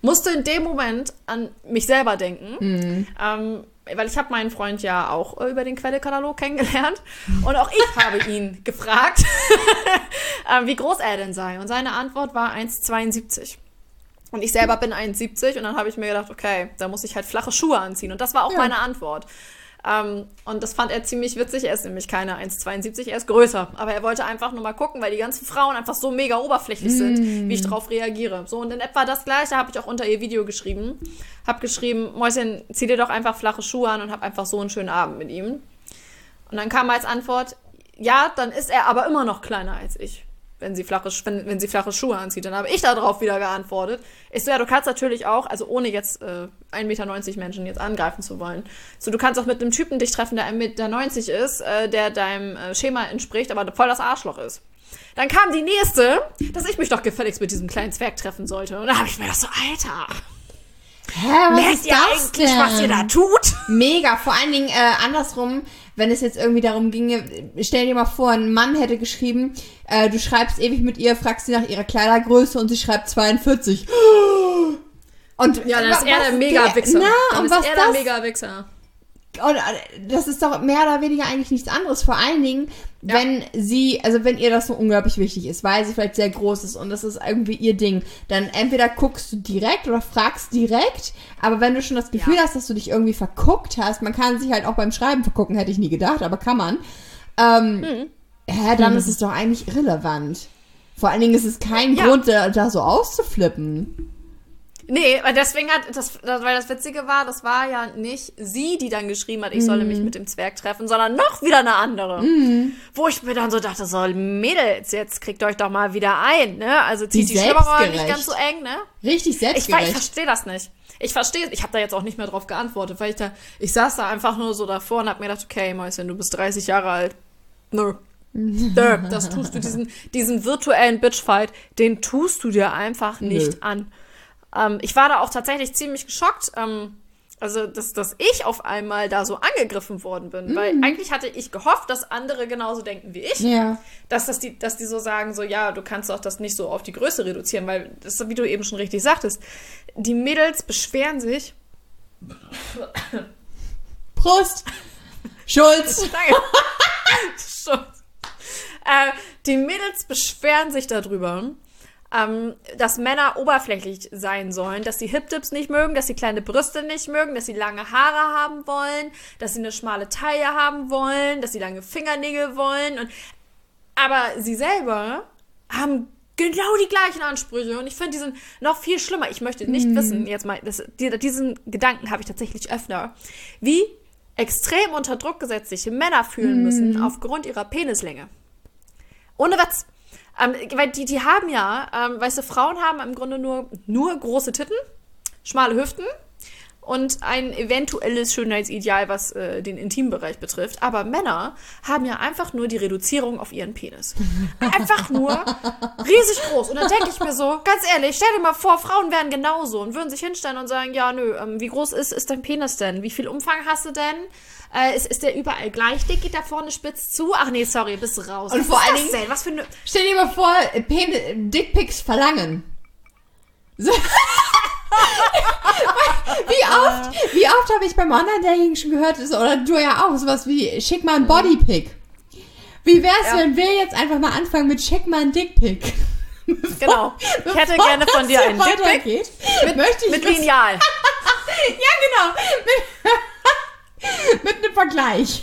Musste in dem Moment an mich selber denken, ähm, weil ich habe meinen Freund ja auch äh, über den Quellekatalog kennengelernt und auch ich habe ihn gefragt, äh, wie groß er denn sei. Und seine Antwort war 1,72. Und ich selber bin 1,70 und dann habe ich mir gedacht, okay, da muss ich halt flache Schuhe anziehen. Und das war auch Ja. meine Antwort. Ähm, und das fand er ziemlich witzig. Er ist nämlich keine 1,72, er ist größer. Aber er wollte einfach nur mal gucken, weil die ganzen Frauen einfach so mega oberflächlich sind, wie ich darauf reagiere. So, und in etwa das gleiche habe ich auch unter ihr Video geschrieben. Hab geschrieben, Mäuschen, zieh dir doch einfach flache Schuhe an und hab einfach so einen schönen Abend mit ihm. Und dann kam als Antwort, ja, dann ist er aber immer noch kleiner als ich wenn sie flache, wenn, wenn sie flache Schuhe anzieht. Dann habe ich darauf wieder geantwortet. Ich so, ja, du kannst natürlich auch, also ohne jetzt äh, 1,90 Meter Menschen jetzt angreifen zu wollen. So, du kannst auch mit einem Typen dich treffen, der 1,90 Meter ist, äh, der deinem äh, Schema entspricht, aber voll das Arschloch ist. Dann kam die nächste, dass ich mich doch gefälligst mit diesem kleinen Zwerg treffen sollte. Und da habe ich mir gedacht so, Alter. Hä, was Merkt ist ihr eigentlich, denn? was ihr da tut? Mega, vor allen Dingen äh, andersrum, wenn es jetzt irgendwie darum ginge, stell dir mal vor, ein Mann hätte geschrieben, äh, du schreibst ewig mit ihr, fragst sie nach ihrer Kleidergröße und sie schreibt 42. Und Ja, dann ist er der Mega-Wichser. Na, dann und ist was er der das? Mega-Wichser. Und äh, das ist doch mehr oder weniger eigentlich nichts anderes. Vor allen Dingen, Ja. wenn sie, also wenn ihr das so unglaublich wichtig ist, weil sie vielleicht sehr groß ist und das ist irgendwie ihr Ding, dann entweder guckst du direkt oder fragst direkt. Aber wenn du schon das Gefühl Ja. hast, dass du dich irgendwie verguckt hast, man kann sich halt auch beim Schreiben vergucken, hätte ich nie gedacht, aber kann man. Ähm, Mhm. hä, dann ist es doch eigentlich irrelevant. Vor allen Dingen ist es kein Ja. Grund, da, da so auszuflippen. Nee, weil deswegen hat das, weil das Witzige war, das war ja nicht sie, die dann geschrieben hat, ich solle Mhm. mich mit dem Zwerg treffen, sondern noch wieder eine andere. Wo ich mir dann so dachte, so, Mädels, jetzt kriegt euch doch mal wieder ein, ne? Also zieht Wie die Schlimmerer nicht selbstgerecht. ganz so eng, ne? Richtig Ich, ver- ich selbstgerecht. verstehe das nicht. Ich verstehe, ich habe da jetzt auch nicht mehr drauf geantwortet, weil ich da, ich saß da einfach nur so davor und hab mir gedacht, okay, Mäuschen, du bist 30 Jahre alt. Nö. Nö, das tust du, diesen, diesen virtuellen Bitchfight, den tust du dir einfach nicht Nö. an. Ähm, ich war da auch tatsächlich ziemlich geschockt, ähm, also dass, dass ich auf einmal da so angegriffen worden bin, weil eigentlich hatte ich gehofft, dass andere genauso denken wie ich ja. dass, das die, dass die so sagen, so, ja, du kannst auch das nicht so auf die Größe reduzieren, weil das, wie du eben schon richtig sagtest, die Mädels beschweren sich. Prost! Schulz! Danke. Schon. Äh, die Mädels beschweren sich darüber, ähm, dass Männer oberflächlich sein sollen, dass sie Hip-Dips nicht mögen, dass sie kleine Brüste nicht mögen, dass sie lange Haare haben wollen, dass sie eine schmale Taille haben wollen, dass sie lange Fingernägel wollen. Und, aber sie selber haben genau die gleichen Ansprüche und ich finde, die sind noch viel schlimmer. Ich möchte nicht wissen, jetzt mal, das, die, diesen Gedanken habe ich tatsächlich öfter, wie extrem unter Druck gesetzt sich Männer fühlen müssen aufgrund ihrer Penislänge. Ohne Witz. Ähm, weil die, die haben ja, ähm, weißt du, Frauen haben im Grunde nur, nur große Titten, schmale Hüften und ein eventuelles Schönheitsideal, was äh, den Intimbereich betrifft. Aber Männer haben ja einfach nur die Reduzierung auf ihren Penis. Einfach nur riesig groß. Und dann denke ich mir so, ganz ehrlich, stell dir mal vor, Frauen wären genauso und würden sich hinstellen und sagen, ja, nö, ähm, wie groß ist, ist dein Penis denn? Wie viel Umfang hast du denn? Äh, ist, ist der überall gleich dick? Geht da vorne spitz zu? Ach nee, sorry, bist du raus. Und Was vor allen Dingen- denn? Was für eine... Stell dir mal vor, Pen Dickpics verlangen. So. wie oft, wie oft habe ich beim Online-Dating schon gehört, oder du ja auch, sowas wie, schick mal ein Bodypic. Wie wär's, Ja. wenn wir jetzt einfach mal anfangen mit schick mal ein Dickpic? Genau. Ich hätte gerne von dir einen Dickpic weitergeht, möchte ich mit Lineal. Ja, genau. Mit, mit einem Vergleich.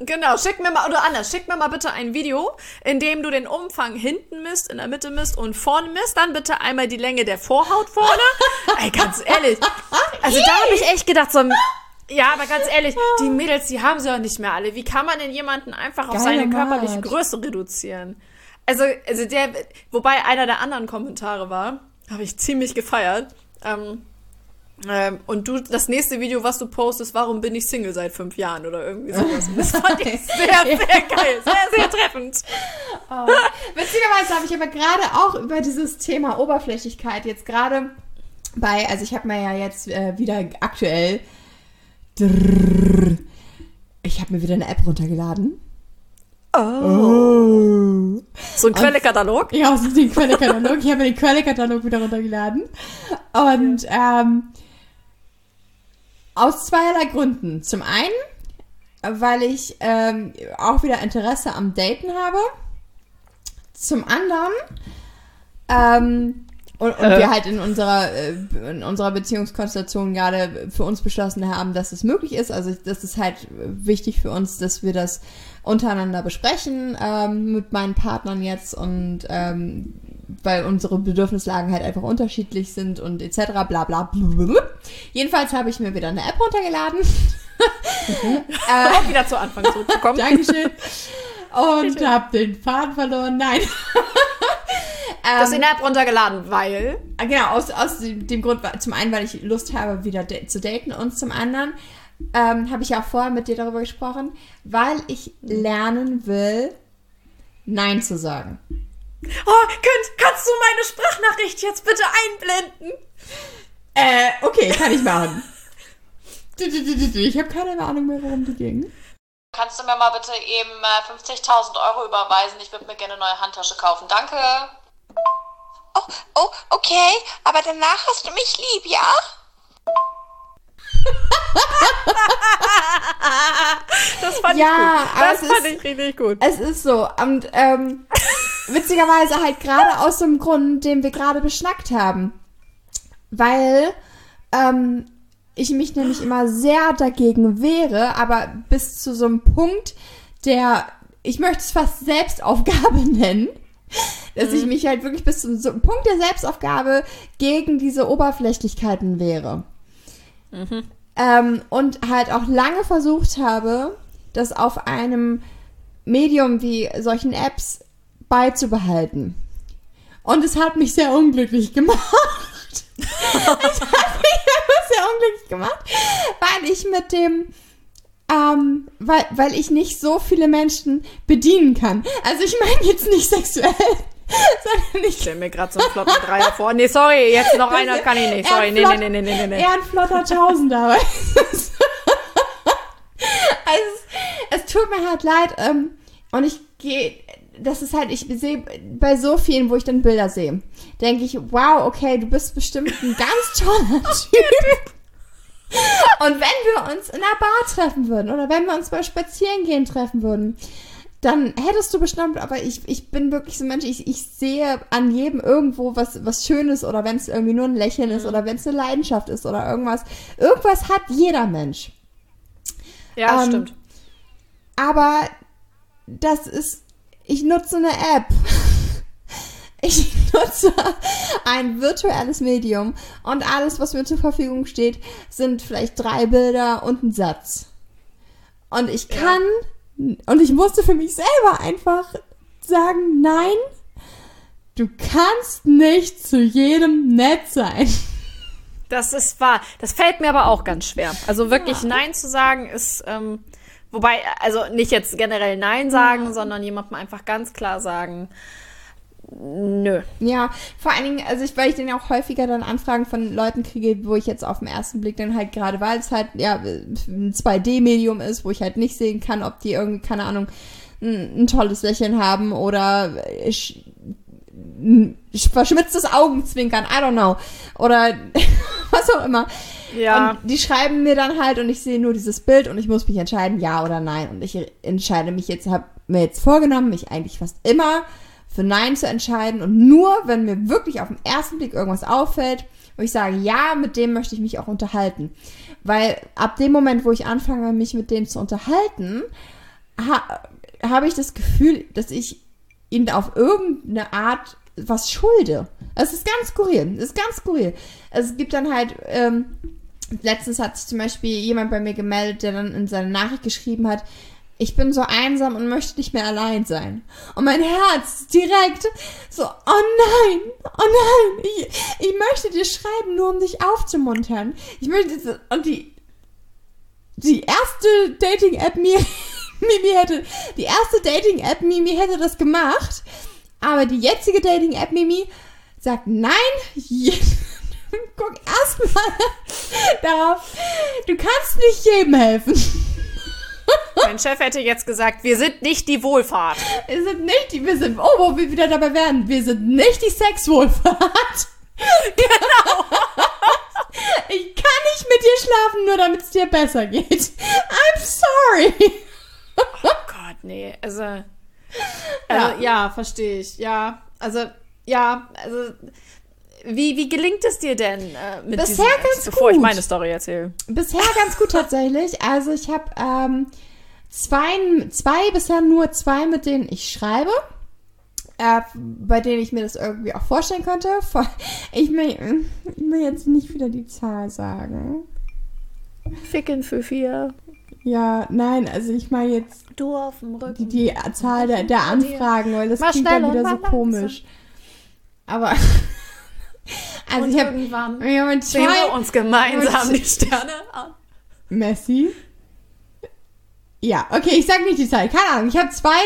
Genau, schick mir mal, oder anders, schick mir mal bitte ein Video, in dem du den Umfang hinten misst, in der Mitte misst und vorne misst. Dann bitte einmal die Länge der Vorhaut vorne. Ey, ganz ehrlich. Also da habe ich echt gedacht, so, ja, aber ganz ehrlich, die Mädels, die haben sie auch nicht mehr alle. Wie kann man denn jemanden einfach auf Geiler seine körperliche. Größe reduzieren? Also, also der, wobei einer der anderen Kommentare war, habe ich ziemlich gefeiert. Ähm, ähm, und du, das nächste Video, was du postest, warum bin ich Single seit fünf Jahren oder irgendwie sowas. Und das fand ich sehr, sehr geil, sehr, sehr treffend. Witzigerweise habe ich aber gerade auch über dieses Thema Oberflächlichkeit jetzt gerade bei, also ich habe mir ja jetzt äh, wieder aktuell, drrrr, ich habe mir wieder eine App runtergeladen. Oh. So ein Quellekatalog. Ja, aus dem Quellekatalog. Ich habe mir den Quellekatalog wieder runtergeladen. Und ähm, aus zweierlei Gründen. Zum einen, weil ich ähm, auch wieder Interesse am Daten habe. Zum anderen, ähm, Und, und äh. wir halt in unserer, äh, in unserer Beziehungskonstellation gerade für uns beschlossen haben, dass es möglich ist. Also das ist halt wichtig für uns, dass wir das untereinander besprechen ähm, mit meinen Partnern jetzt und ähm, weil unsere Bedürfnislagen halt einfach unterschiedlich sind und etc. bla bla bla. Jedenfalls habe ich mir wieder eine App runtergeladen. Mhm. äh, wieder zu Anfang zurückzukommen. Dankeschön. Und habe den Faden verloren. Nein. Du hast die App runtergeladen, weil? Ah, genau, aus, aus dem Grund, zum einen, weil ich Lust habe, wieder zu daten und zum anderen ähm, habe ich ja auch vorher mit dir darüber gesprochen, weil ich lernen will, Nein zu sagen. Oh, könnt, kannst du meine Sprachnachricht jetzt bitte einblenden? Äh, okay, kann ich machen. ich habe keine Ahnung mehr, worum die ging. Kannst du mir mal bitte eben äh, 50.000 Euro überweisen? Ich würde mir gerne eine neue Handtasche kaufen. Danke. Oh, oh, okay, aber danach hast du mich lieb, ja? Das fand ja, ich gut. Das fand ist, ich richtig gut. Es ist so. Und ähm, witzigerweise halt gerade aus dem Grund, den wir gerade beschnackt haben. Weil ähm, ich mich nämlich immer sehr dagegen wehre, aber bis zu so einem Punkt, der, ich möchte es fast Selbstaufgabe nennen, dass mhm. ich mich halt wirklich bis zu so einem Punkt der Selbstaufgabe gegen diese Oberflächlichkeiten wehre. Ähm, und halt auch lange versucht habe, das auf einem Medium wie solchen Apps beizubehalten. Und es hat mich sehr unglücklich gemacht. es hat mich sehr unglücklich gemacht, weil ich mit dem ähm, weil, weil ich nicht so viele Menschen bedienen kann. Also ich meine jetzt nicht sexuell, ich stelle mir gerade so einen flotten Dreier vor. Nee, sorry, jetzt noch einer kann ich nicht. Sorry, nee, nee, nee, nee, nee, nee. Eher ein flotter Tausender. also, es, es tut mir halt leid. Ähm, und ich gehe, das ist halt, ich sehe bei so vielen, wo ich dann Bilder sehe, denke ich, wow, okay, du bist bestimmt ein ganz toller Typ. Und wenn wir uns in einer Bar treffen würden oder wenn wir uns beim Spazierengehen treffen würden, dann hättest du bestimmt, aber ich, ich bin wirklich so ein Mensch, ich, ich sehe an jedem irgendwo was, was Schönes oder wenn es irgendwie nur ein Lächeln ist mhm. oder wenn es eine Leidenschaft ist oder irgendwas. Irgendwas hat jeder Mensch. Ja, ähm, stimmt. Aber das ist, ich nutze eine App. Ich nutze ein virtuelles Medium und alles, was mir zur Verfügung steht, sind vielleicht drei Bilder und ein Satz. Und ich kann ja und ich musste für mich selber einfach sagen, nein, du kannst nicht zu jedem nett sein. Das ist wahr. Das fällt mir aber auch ganz schwer. Also wirklich ja. Nein zu sagen ist, ähm, wobei, also nicht jetzt generell Nein sagen, ja. sondern jemandem einfach ganz klar sagen, Nö. Ja, vor allen Dingen, also ich, weil ich dann ja auch häufiger dann Anfragen von Leuten kriege, wo ich jetzt auf den ersten Blick dann halt gerade, weil es halt ja ein 2D-Medium ist, wo ich halt nicht sehen kann, ob die irgendwie, keine Ahnung, ein, ein tolles Lächeln haben oder ich, verschmitztes Augenzwinkern, I don't know. Oder was auch immer. Ja. Und die schreiben mir dann halt und ich sehe nur dieses Bild und ich muss mich entscheiden, ja oder nein. Und ich entscheide mich jetzt, habe mir jetzt vorgenommen, mich eigentlich fast immer für Nein zu entscheiden und nur, wenn mir wirklich auf den ersten Blick irgendwas auffällt, wo ich sage, ja, mit dem möchte ich mich auch unterhalten. Weil ab dem Moment, wo ich anfange, mich mit dem zu unterhalten, ha habe ich das Gefühl, dass ich ihn auf irgendeine Art was schulde. Es ist ganz skurril. Es ist ganz skurril. Es gibt dann halt, ähm, letztens hat sich zum Beispiel jemand bei mir gemeldet, der dann in seine Nachricht geschrieben hat, ich bin so einsam und möchte nicht mehr allein sein. Und mein Herz direkt so, oh nein, oh nein, ich, ich möchte dir schreiben, nur um dich aufzumuntern. Ich möchte, und die, die erste Dating-App Mimi, Mimi hätte, die erste Dating-App Mimi hätte das gemacht, aber die jetzige Dating-App Mimi sagt nein, guck erstmal darauf, du kannst nicht jedem helfen. Mein Chef hätte jetzt gesagt, wir sind nicht die Wohlfahrt. Wir sind nicht die, wir sind, oh, wo wir wieder dabei werden, wir sind nicht die Sexwohlfahrt. Genau. Ich kann nicht mit dir schlafen, nur damit es dir besser geht. I'm sorry. Oh Gott, nee. Also, also ja, ja verstehe ich. Ja, also, ja, also wie, wie gelingt es dir denn äh, mit Bisher diesen Apps, ganz bevor ich gut. meine Story erzähle? Bisher ganz gut tatsächlich. Also ich habe ähm, zwei, zwei, bisher nur zwei, mit denen ich schreibe. Äh, bei denen ich mir das irgendwie auch vorstellen könnte. Ich will, ich will jetzt nicht wieder die Zahl sagen. Ficken für vier. Ja, nein, also ich meine jetzt Du auf dem die, Rücken. die Zahl der, der Anfragen, weil das klingt dann wieder so komisch. Aber also Und ich habe irgendwann ja, mit sehen wir uns gemeinsam die Sterne an. Messi. Ja, okay, ich sag nicht die Zahl. Keine Ahnung. Ich habe zwei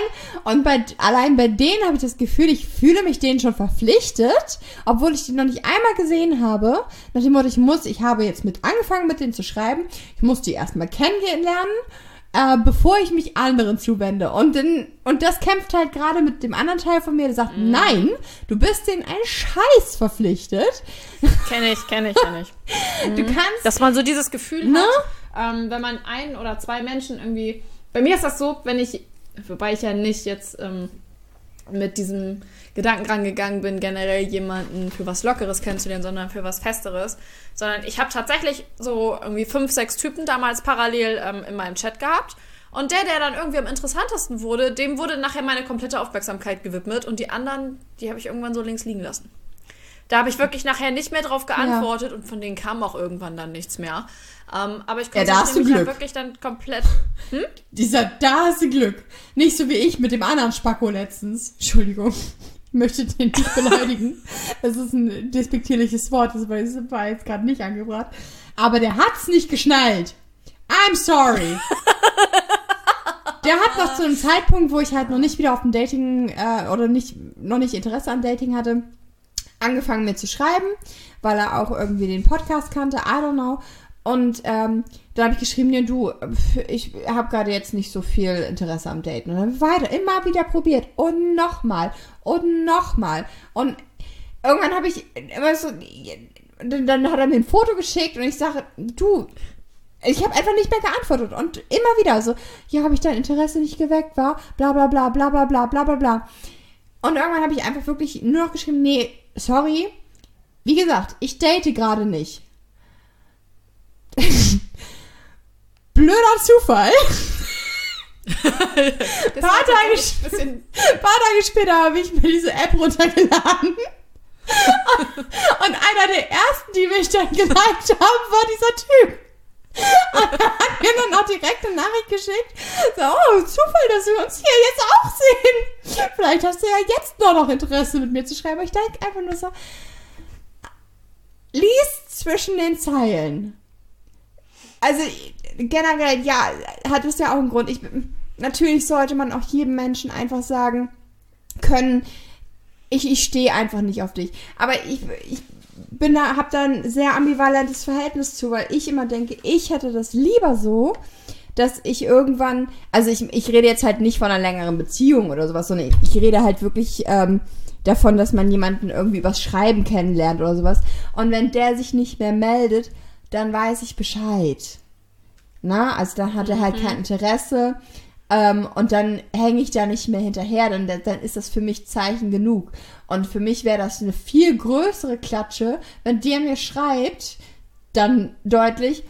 und bei, allein bei denen habe ich das Gefühl, ich fühle mich denen schon verpflichtet, obwohl ich die noch nicht einmal gesehen habe. Nach dem Motto, ich muss, ich habe jetzt mit angefangen, mit denen zu schreiben. Ich muss die erstmal kennenlernen, äh, bevor ich mich anderen zuwende. Und, dann, und das kämpft halt gerade mit dem anderen Teil von mir, der sagt, nein, du bist denen einen Scheiß verpflichtet. Kenn ich, kenn ich, kenn ich. Du kannst Dass man so dieses Gefühl Ne? hat, ähm, wenn man ein oder zwei Menschen irgendwie. Bei mir ist das so, wenn ich, wobei ich ja nicht jetzt ähm, mit diesem Gedanken rangegangen bin, generell jemanden für was Lockeres kennenzulernen, sondern für was Festeres. Sondern ich habe tatsächlich so irgendwie fünf, sechs Typen damals parallel ähm, in meinem Chat gehabt. Und der, der dann irgendwie am interessantesten wurde, dem wurde nachher meine komplette Aufmerksamkeit gewidmet. Und die anderen, die habe ich irgendwann so links liegen lassen. Da habe ich wirklich nachher nicht mehr drauf geantwortet und von denen kam auch irgendwann dann nichts mehr. Ähm, aber ich Ja, konzentriere du mich dann Glück. wirklich dann komplett. Dieser, da hast du Glück. Nicht so wie ich mit dem anderen Spacko letztens. Entschuldigung. Möchte den nicht beleidigen. Das ist ein despektierliches Wort, das war, jetzt gerade nicht angebracht. Aber der hat's nicht geschnallt. I'm sorry. Der hat noch zu einem Zeitpunkt, wo ich halt noch nicht wieder auf dem Dating äh, oder nicht noch nicht Interesse an Dating hatte, angefangen mir zu schreiben, weil er auch irgendwie den Podcast kannte, I don't know. Und ähm, dann habe ich geschrieben, ja du, ich habe gerade jetzt nicht so viel Interesse am Daten. Und dann weiter, immer wieder probiert und nochmal und nochmal. Und irgendwann habe ich immer so, dann hat er mir ein Foto geschickt und ich sage, du, ich habe einfach nicht mehr geantwortet und immer wieder so, ja, habe ich dein Interesse nicht geweckt, war, bla bla bla bla bla bla bla bla bla. Und irgendwann habe ich einfach wirklich nur noch geschrieben, nee, sorry. Wie gesagt, ich date gerade nicht. Blöder Zufall. Das Paar Tage ein bisschen. Ein paar Tage später habe ich mir diese App runtergeladen. Und einer der ersten, die mich dann geliked haben, war dieser Typ. Und er hat mir dann auch direkt eine Nachricht geschickt. So, oh, Zufall, dass wir uns hier jetzt auch sehen. Vielleicht hast du ja jetzt nur noch Interesse mit mir zu schreiben. Aber ich denke einfach nur so, lies zwischen den Zeilen. Also generell, ja, hat es ja auch einen Grund. Ich, natürlich sollte man auch jedem Menschen einfach sagen können, ich, ich stehe einfach nicht auf dich. Aber ich, ich bin da, habe da ein sehr ambivalentes Verhältnis zu, weil ich immer denke, ich hätte das lieber so, dass ich irgendwann, also ich, ich rede jetzt halt nicht von einer längeren Beziehung oder sowas, sondern ich, ich rede halt wirklich ähm, davon, dass man jemanden irgendwie übers Schreiben kennenlernt oder sowas. Und wenn der sich nicht mehr meldet, dann weiß ich Bescheid. Na, also dann hat er halt kein Interesse. Ähm, und dann hänge ich da nicht mehr hinterher, dann, dann ist das für mich Zeichen genug. Und für mich wäre das eine viel größere Klatsche, wenn der mir schreibt, dann deutlich,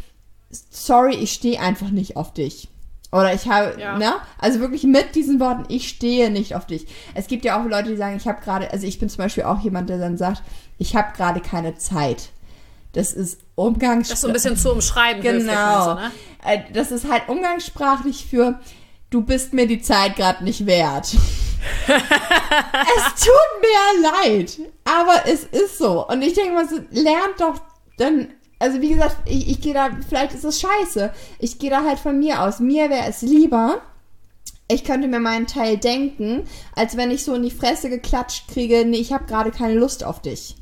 sorry, ich stehe einfach nicht auf dich. Oder ich habe, Ja. ne? Also wirklich mit diesen Worten, ich stehe nicht auf dich. Es gibt ja auch Leute, die sagen, ich habe gerade, also ich bin zum Beispiel auch jemand, der dann sagt, ich habe gerade keine Zeit. Das ist Umgangssprache. Das so ein bisschen zu umschreiben. Genau. meinst Äh, Das ist halt umgangssprachlich für du bist mir die Zeit gerade nicht wert. es tut mir leid, aber es ist so. Und ich denke mal so, lernt doch dann, also wie gesagt, ich, ich gehe da, vielleicht ist es scheiße. Ich gehe da halt von mir aus. Mir wäre es lieber, ich könnte mir meinen Teil denken, als wenn ich so in die Fresse geklatscht kriege, nee, ich habe gerade keine Lust auf dich.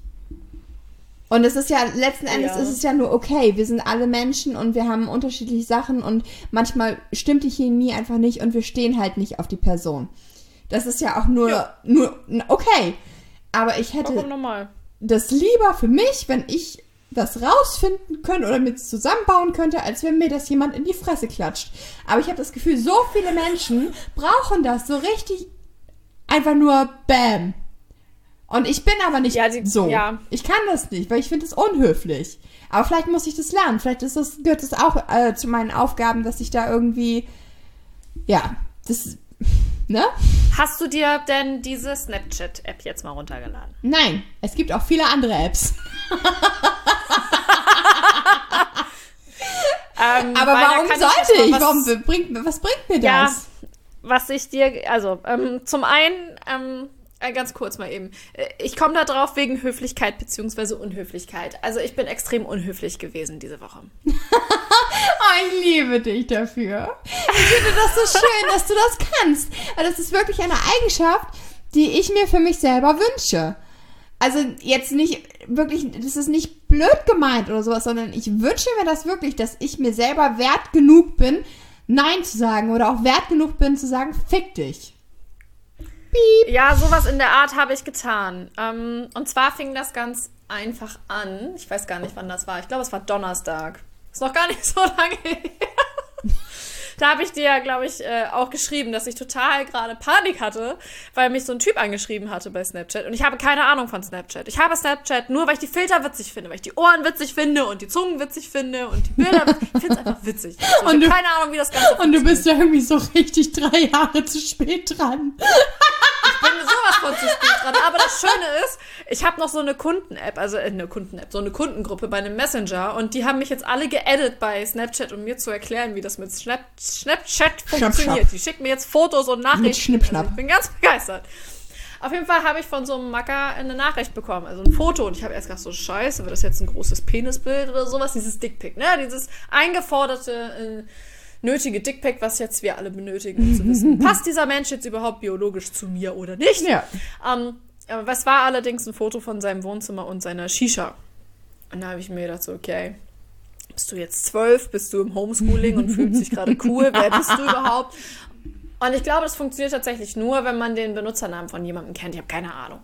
Und es ist ja, letzten Endes Ja. ist es ja nur okay. Wir sind alle Menschen und wir haben unterschiedliche Sachen und manchmal stimmt die Chemie einfach nicht und wir stehen halt nicht auf die Person. Das ist ja auch nur, Ja. nur, okay. Aber ich hätte das lieber für mich, wenn ich das rausfinden könnte oder mit zusammenbauen könnte, als wenn mir das jemand in die Fresse klatscht. Aber ich habe das Gefühl, so viele Menschen brauchen das so richtig einfach nur Bam. Und ich bin aber nicht Ja, die- so. ja. Ich kann das nicht, weil ich finde es unhöflich. Aber vielleicht muss ich das lernen. Vielleicht ist das, gehört das auch äh, zu meinen Aufgaben, dass ich da irgendwie, ja, das, ne? Hast du dir denn diese Snapchat-App jetzt mal runtergeladen? Nein, es gibt auch viele andere Apps. Ähm, Aber warum sollte mal ich? was- Warum bringt, was bringt mir Ja, das? was ich dir, also ähm, zum einen, ähm, äh, ganz kurz mal eben, äh, ich komme da drauf wegen Höflichkeit beziehungsweise Unhöflichkeit. Also ich bin extrem unhöflich gewesen diese Woche. Oh, ich liebe dich dafür. Ich finde das so schön, dass du das kannst. Weil das ist wirklich eine Eigenschaft, die ich mir für mich selber wünsche. Also jetzt nicht wirklich, das ist nicht blöd gemeint oder sowas, sondern ich wünsche mir das wirklich, dass ich mir selber wert genug bin, Nein zu sagen oder auch wert genug bin zu sagen, fick dich. Ja, sowas in der Art habe ich getan. Ähm, und zwar fing das ganz einfach an. Ich weiß gar nicht, wann das war. Ich glaube, es war Donnerstag. Ist noch gar nicht so lange her. Da habe ich dir ja, glaube ich, äh, auch geschrieben, dass ich total gerade Panik hatte, weil mich so ein Typ angeschrieben hatte bei Snapchat. Und ich habe keine Ahnung von Snapchat. Ich habe Snapchat nur, weil ich die Filter witzig finde, weil ich die Ohren witzig finde und die Zungen witzig finde und die Bilder. witzig- Ich finde es einfach witzig. So, ich Und du- keine Ahnung, wie das Ganze Und du bist ja irgendwie so richtig drei Jahre zu spät dran. Ich bin sowas von zu spät dran. Aber das Schöne ist, ich habe noch so eine Kunden-App, also äh, eine Kunden-App, so eine Kundengruppe bei einem Messenger und die haben mich jetzt alle geaddet bei Snapchat, um mir zu erklären, wie das mit Snap Snapchat funktioniert. schnapp. Die schicken mir jetzt Fotos und Nachrichten. Mit. Also ich bin ganz begeistert. Auf jeden Fall habe ich von so einem Macker eine Nachricht bekommen, also ein Foto. Und ich habe erst gedacht, so scheiße, wird das jetzt ein großes Penisbild oder sowas? Dieses Dickpick, ne? Dieses eingeforderte, äh, nötige Dickpick, was jetzt wir alle benötigen, um zu wissen, passt dieser Mensch jetzt überhaupt biologisch zu mir oder nicht? Ja. Ähm, aber es war allerdings ein Foto von seinem Wohnzimmer und seiner Shisha. Und da habe ich mir gedacht, so, okay, bist du jetzt zwölf, bist du im Homeschooling und fühlst dich gerade cool, wer bist du überhaupt? Und ich glaube, das funktioniert tatsächlich nur, wenn man den Benutzernamen von jemandem kennt. Ich habe keine Ahnung.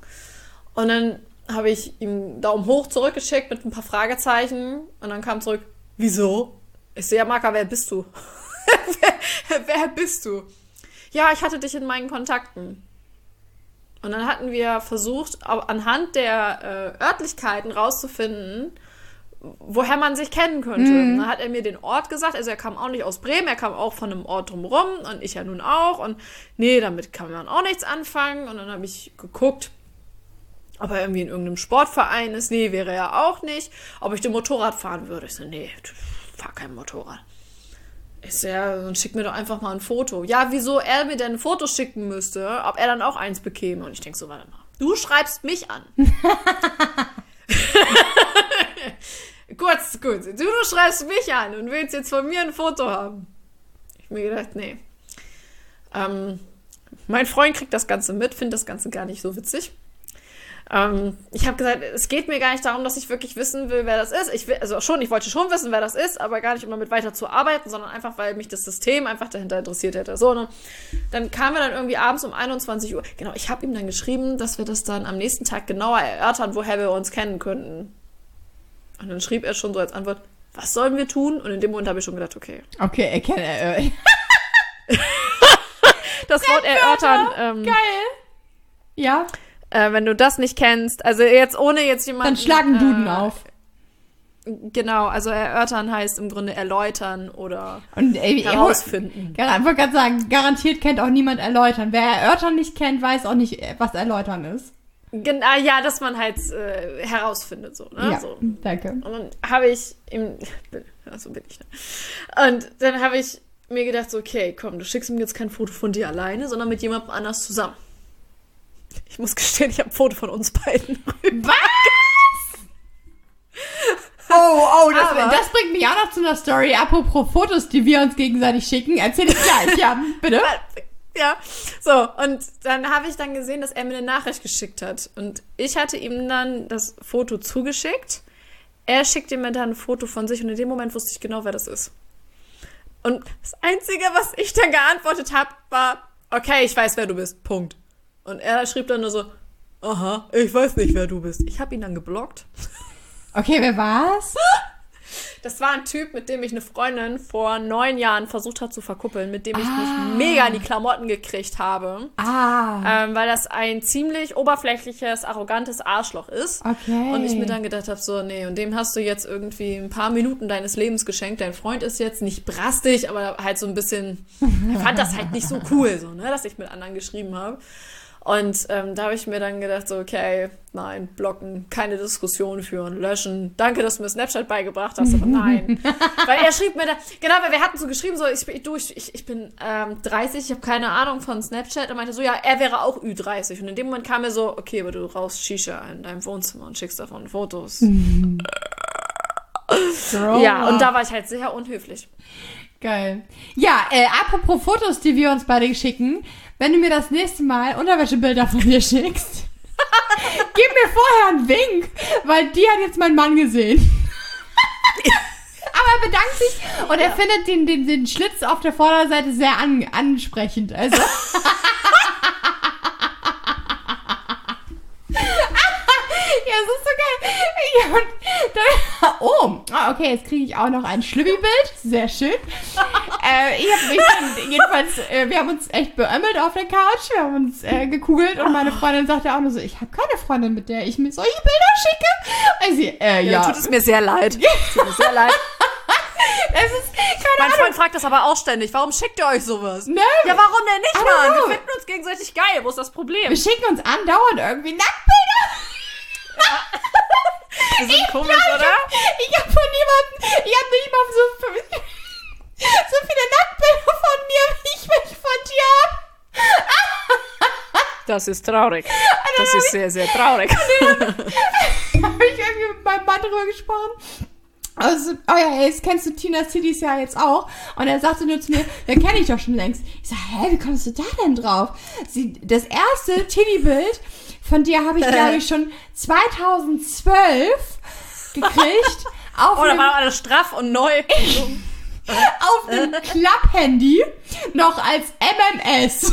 Und dann habe ich ihm Daumen hoch zurückgeschickt mit ein paar Fragezeichen und dann kam zurück, wieso? Ich sehe, ja, Marka, wer bist du? Wer, wer bist du? Ja, ich hatte dich in meinen Kontakten. Und dann hatten wir versucht, anhand der äh, Örtlichkeiten rauszufinden, woher man sich kennen könnte. Und dann hat er mir den Ort gesagt, also er kam auch nicht aus Bremen, er kam auch von einem Ort drumherum und ich ja nun auch. Und nee, damit kann man auch nichts anfangen. Und dann habe ich geguckt, ob er irgendwie in irgendeinem Sportverein ist. Nee, wäre er auch nicht. Ob ich den Motorrad fahren würde. Ich so, nee, ich fahr kein Motorrad. Ich so, ja, dann schick mir doch einfach mal ein Foto. Ja, wieso er mir denn ein Foto schicken müsste, ob er dann auch eins bekäme. Und ich denk so, warte mal, du schreibst mich an. kurz, kurz. Du, du schreibst mich an und willst jetzt von mir ein Foto haben. Ich mir gedacht, nee. Ähm, mein Freund kriegt das Ganze mit, findet das Ganze gar nicht so witzig. Ähm, ich habe gesagt, es geht mir gar nicht darum, dass ich wirklich wissen will, wer das ist. Ich will, also schon, ich wollte schon wissen, wer das ist, aber gar nicht, um damit weiter zu arbeiten, sondern einfach, weil mich das System einfach dahinter interessiert hätte. So, ne? Dann kamen wir dann irgendwie abends um 21 Uhr. Genau, ich habe ihm dann geschrieben, dass wir das dann am nächsten Tag genauer erörtern, woher wir uns kennen könnten. Und dann schrieb er schon so als Antwort, was sollen wir tun? Und in dem Moment habe ich schon gedacht, okay. Okay, erkenne. Äh, Das Wort erörtern, ähm, geil. Ja, äh, wenn du das nicht kennst, also jetzt ohne jetzt jemanden. dann schlagen Duden äh, auf. Genau, also erörtern heißt im Grunde erläutern oder Und ey, herausfinden. Gar- Ich wollte gerade sagen, garantiert kennt auch niemand erläutern. Wer erörtern nicht kennt, weiß auch nicht, äh, was erläutern ist. Genau, ja, dass man halt äh, herausfindet, so, ne? ja, So. danke. Und dann habe ich ihm, ja, so bin ich, ne? Und dann habe ich mir gedacht, so, okay, komm, du schickst mir jetzt kein Foto von dir alleine, sondern mit jemandem anders zusammen. Ich muss gestehen, ich habe ein Foto von uns beiden. Was? Oh, oh, das, Aber- das bringt mich auch noch zu einer Story. Apropos Fotos, die wir uns gegenseitig schicken. Erzähl ich gleich, ja, bitte. Ja, so, und dann habe ich dann gesehen, dass er mir eine Nachricht geschickt hat. Und ich hatte ihm dann das Foto zugeschickt. Er schickte mir dann ein Foto von sich und in dem Moment wusste ich genau, wer das ist. Und das Einzige, was ich dann geantwortet habe, war, okay, ich weiß, wer du bist, Punkt. Und er schrieb dann nur so, aha, ich weiß nicht, wer du bist. Ich habe ihn dann geblockt. Okay, wer war's? Das war ein Typ, mit dem ich eine Freundin vor neun Jahren versucht hat zu verkuppeln, mit dem ich mich mega in die Klamotten gekriegt habe. Ah, Ähm, weil das ein ziemlich oberflächliches, arrogantes Arschloch ist. Okay. Und ich mir dann gedacht habe, so, nee, und dem hast du jetzt irgendwie ein paar Minuten deines Lebens geschenkt. Dein Freund ist jetzt nicht brastig, aber halt so ein bisschen, er fand das halt nicht so cool, so, ne, dass ich mit anderen geschrieben habe. Und ähm, da habe ich mir dann gedacht, so, okay, nein, blocken, keine Diskussion führen, löschen. Danke, dass du mir Snapchat beigebracht hast, aber nein. weil er schrieb mir da, genau, weil wir hatten so geschrieben, so, ich, du, ich, ich, bin ähm, 30, ich habe keine Ahnung von Snapchat. Er meinte so, ja, er wäre auch Ü30. Und in dem Moment kam mir so, okay, aber du rauchst Shisha in deinem Wohnzimmer und schickst davon Fotos. Ja, und da war ich halt sehr unhöflich. Geil. Ja, äh, apropos Fotos, die wir uns beide schicken, wenn du mir das nächste Mal Unterwäschebilder von dir schickst, gib mir vorher einen Wink, weil die hat jetzt mein Mann gesehen. Aber er bedankt sich und er findet den, den, den Schlitz auf der Vorderseite sehr an, ansprechend. Also. Ja, das ist so geil. Ja, dann, oh, ah, okay, jetzt kriege ich auch noch ein Schlübbi-Bild. Sehr schön. äh, ich habe mich dann, jedenfalls, äh, wir haben uns echt beömmelt auf der Couch. Wir haben uns äh, gekugelt und meine Freundin sagte auch nur so, ich habe keine Freundin, mit der ich mir solche Bilder schicke. Also, äh, ja. Tut es mir sehr leid. Tut mir sehr leid. Es ist, keine Mein Ahnung. Freund fragt das aber auch ständig. Warum schickt ihr euch sowas? Ne? Ja, warum denn nicht, Mann? know. Wir finden uns gegenseitig geil. Wo ist das Problem? Wir schicken uns andauernd irgendwie Nacktbilder. Wir sind komisch, Ja, oder? Ich hab, ich hab von niemandem, ich hab nicht mal so, so viele Nacktbilder von mir, wie ich welche von dir hab. Das ist traurig. Das ist sehr, sehr traurig. habe ich irgendwie mit meinem Mann drüber gesprochen. Also, oh ja, jetzt kennst du Tina Cities ja jetzt auch. Und er sagte nur zu mir, den kenne ich doch schon längst. Ich sag, hä, wie kommst du da denn drauf? Sie, das erste Tini-Bild von dir habe ich, glaube ich, schon 2012 gekriegt. Auf Oh, da war alles straff und neu. auf einem Klapp-Handy. Noch als MMS.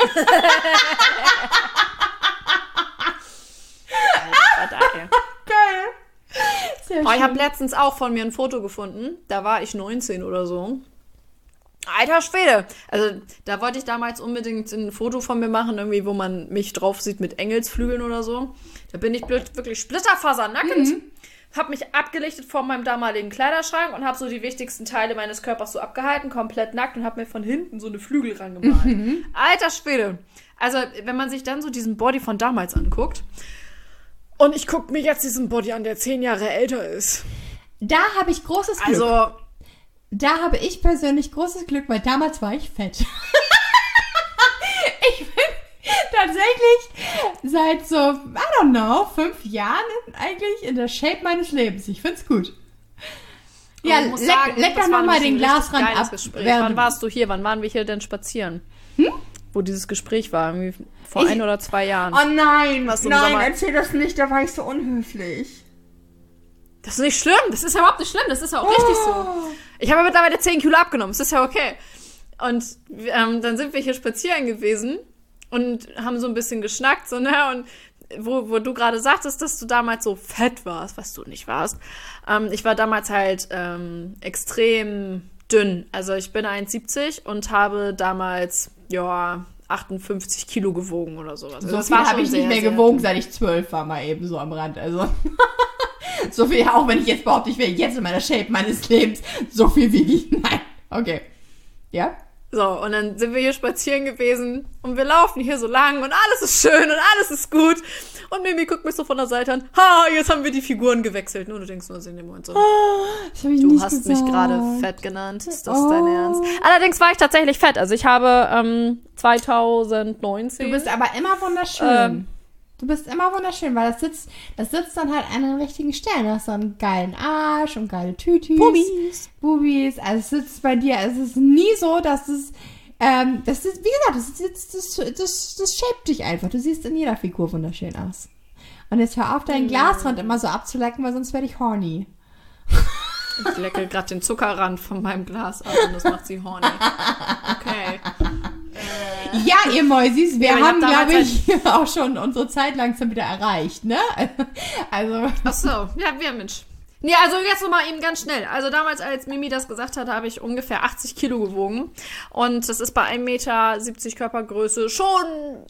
Geil. Sehr Oh, ich habe letztens auch von mir ein Foto gefunden. Da war ich 19 oder so. Alter Schwede. Also, da wollte ich damals unbedingt ein Foto von mir machen, irgendwie, wo man mich drauf sieht mit Engelsflügeln oder so. Da bin ich blöd, wirklich splitterfasernackend. Mhm. Hab mich abgelichtet vor meinem damaligen Kleiderschrank und habe so die wichtigsten Teile meines Körpers so abgehalten, komplett nackt und habe mir von hinten so eine Flügel rangemalt. Mhm. Alter Schwede. Also, wenn man sich dann so diesen Body von damals anguckt und ich gucke mir jetzt diesen Body an, der zehn Jahre älter ist. Da habe ich großes Glück. Also, Da habe ich persönlich großes Glück, weil damals war ich fett. ich bin tatsächlich seit so, I don't know, fünf Jahren eigentlich in der Shape meines Lebens. Ich find's gut. Ja, ich muss leck, sagen, leck doch nochmal den Glasrand ab. Gespräch. Wann warst du hier? Wann waren wir hier denn spazieren? Wo dieses Gespräch war, vor Ich- ein oder zwei Jahren. Oh nein, nein, erzähl das nicht, da war ich so unhöflich. Das ist nicht schlimm. Das ist ja überhaupt nicht schlimm. Das ist ja auch richtig so. Oh. Ich habe mittlerweile 10 Kilo abgenommen. Das ist ja okay. Und ähm, dann sind wir hier spazieren gewesen und haben so ein bisschen geschnackt, so, ne? Und wo, wo du gerade sagtest, dass du damals so fett warst, was du nicht warst. Ähm, ich war damals halt ähm, extrem dünn. Also ich bin 1,70 und habe damals, ja, 58 Kilo gewogen oder sowas. Also So das viel habe ich nicht mehr gewogen, dünn. seit ich zwölf war, mal eben so am Rand. Also so viel, auch wenn ich jetzt behaupte, ich wäre jetzt in meiner Shape meines Lebens, so viel wiege ich. Nein. Okay. Ja? So, und dann sind wir hier spazieren gewesen und wir laufen hier so lang und alles ist schön und alles ist gut. Und Mimi guckt mich so von der Seite an. Ha, jetzt haben wir die Figuren gewechselt. Nur du denkst nur so in dem Moment so. Ich Du hast gesagt. mich gerade fett genannt. Ist das Oh. dein Ernst? Allerdings war ich tatsächlich fett. Also ich habe ähm, 2019. Du bist aber immer wunderschön. Ähm. Du bist immer wunderschön, weil das sitzt, das sitzt dann halt an den richtigen Stellen. Du hast so einen geilen Arsch und geile Tütüs. Bubis. Bubis. Also es sitzt bei dir. Es ist nie so, dass es, ähm, das ist, wie gesagt, das, ist, das, das, das, das shaped dich einfach. Du siehst in jeder Figur wunderschön aus. Und jetzt hör auf, deinen Glasrand immer so abzulecken, weil sonst werde ich horny. Ich lecke gerade den Zuckerrand von meinem Glas ab und das macht sie horny. Okay. Ja, ihr Mäusis, wir Ja, haben, glaube ich, auch schon unsere Zeit langsam wieder erreicht, ne? Also, Ach so. Ja, wir Mensch. Nee, also jetzt nochmal eben ganz schnell. Also damals, als Mimi das gesagt hat, habe ich ungefähr 80 Kilo gewogen. Und das ist bei 1,70 Meter Körpergröße schon.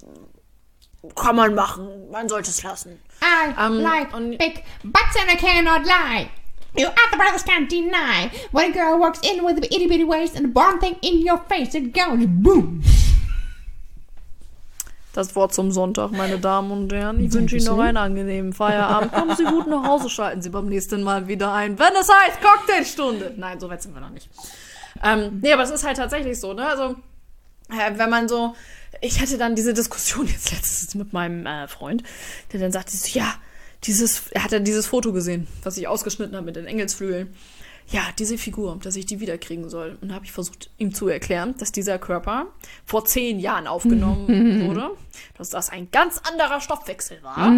Kann man machen. Man sollte es lassen. I Um, like und- big butts and I cannot lie. You other brothers can't deny. When a girl walks in with a itty bitty waist and a bomb thing in your face, it goes boom. Das Wort zum Sonntag, meine Damen und Herren. Ich wünsche Ihnen noch einen angenehmen Feierabend. Kommen Sie gut nach Hause, schalten Sie beim nächsten Mal wieder ein, wenn es heißt Cocktailstunde. Nein, so weit sind wir noch nicht. Ähm, nee, aber es ist halt tatsächlich so, ne? Also, äh, wenn man so. Ich hatte dann diese Diskussion jetzt letztens mit meinem äh, Freund, der dann sagte ja, dieses, er hat ja dieses Foto gesehen, was ich ausgeschnitten habe mit den Engelsflügeln. Ja, diese Figur, dass ich die wiederkriegen soll. Und da habe ich versucht, ihm zu erklären, dass dieser Körper vor zehn Jahren aufgenommen wurde, dass das ein ganz anderer Stoffwechsel war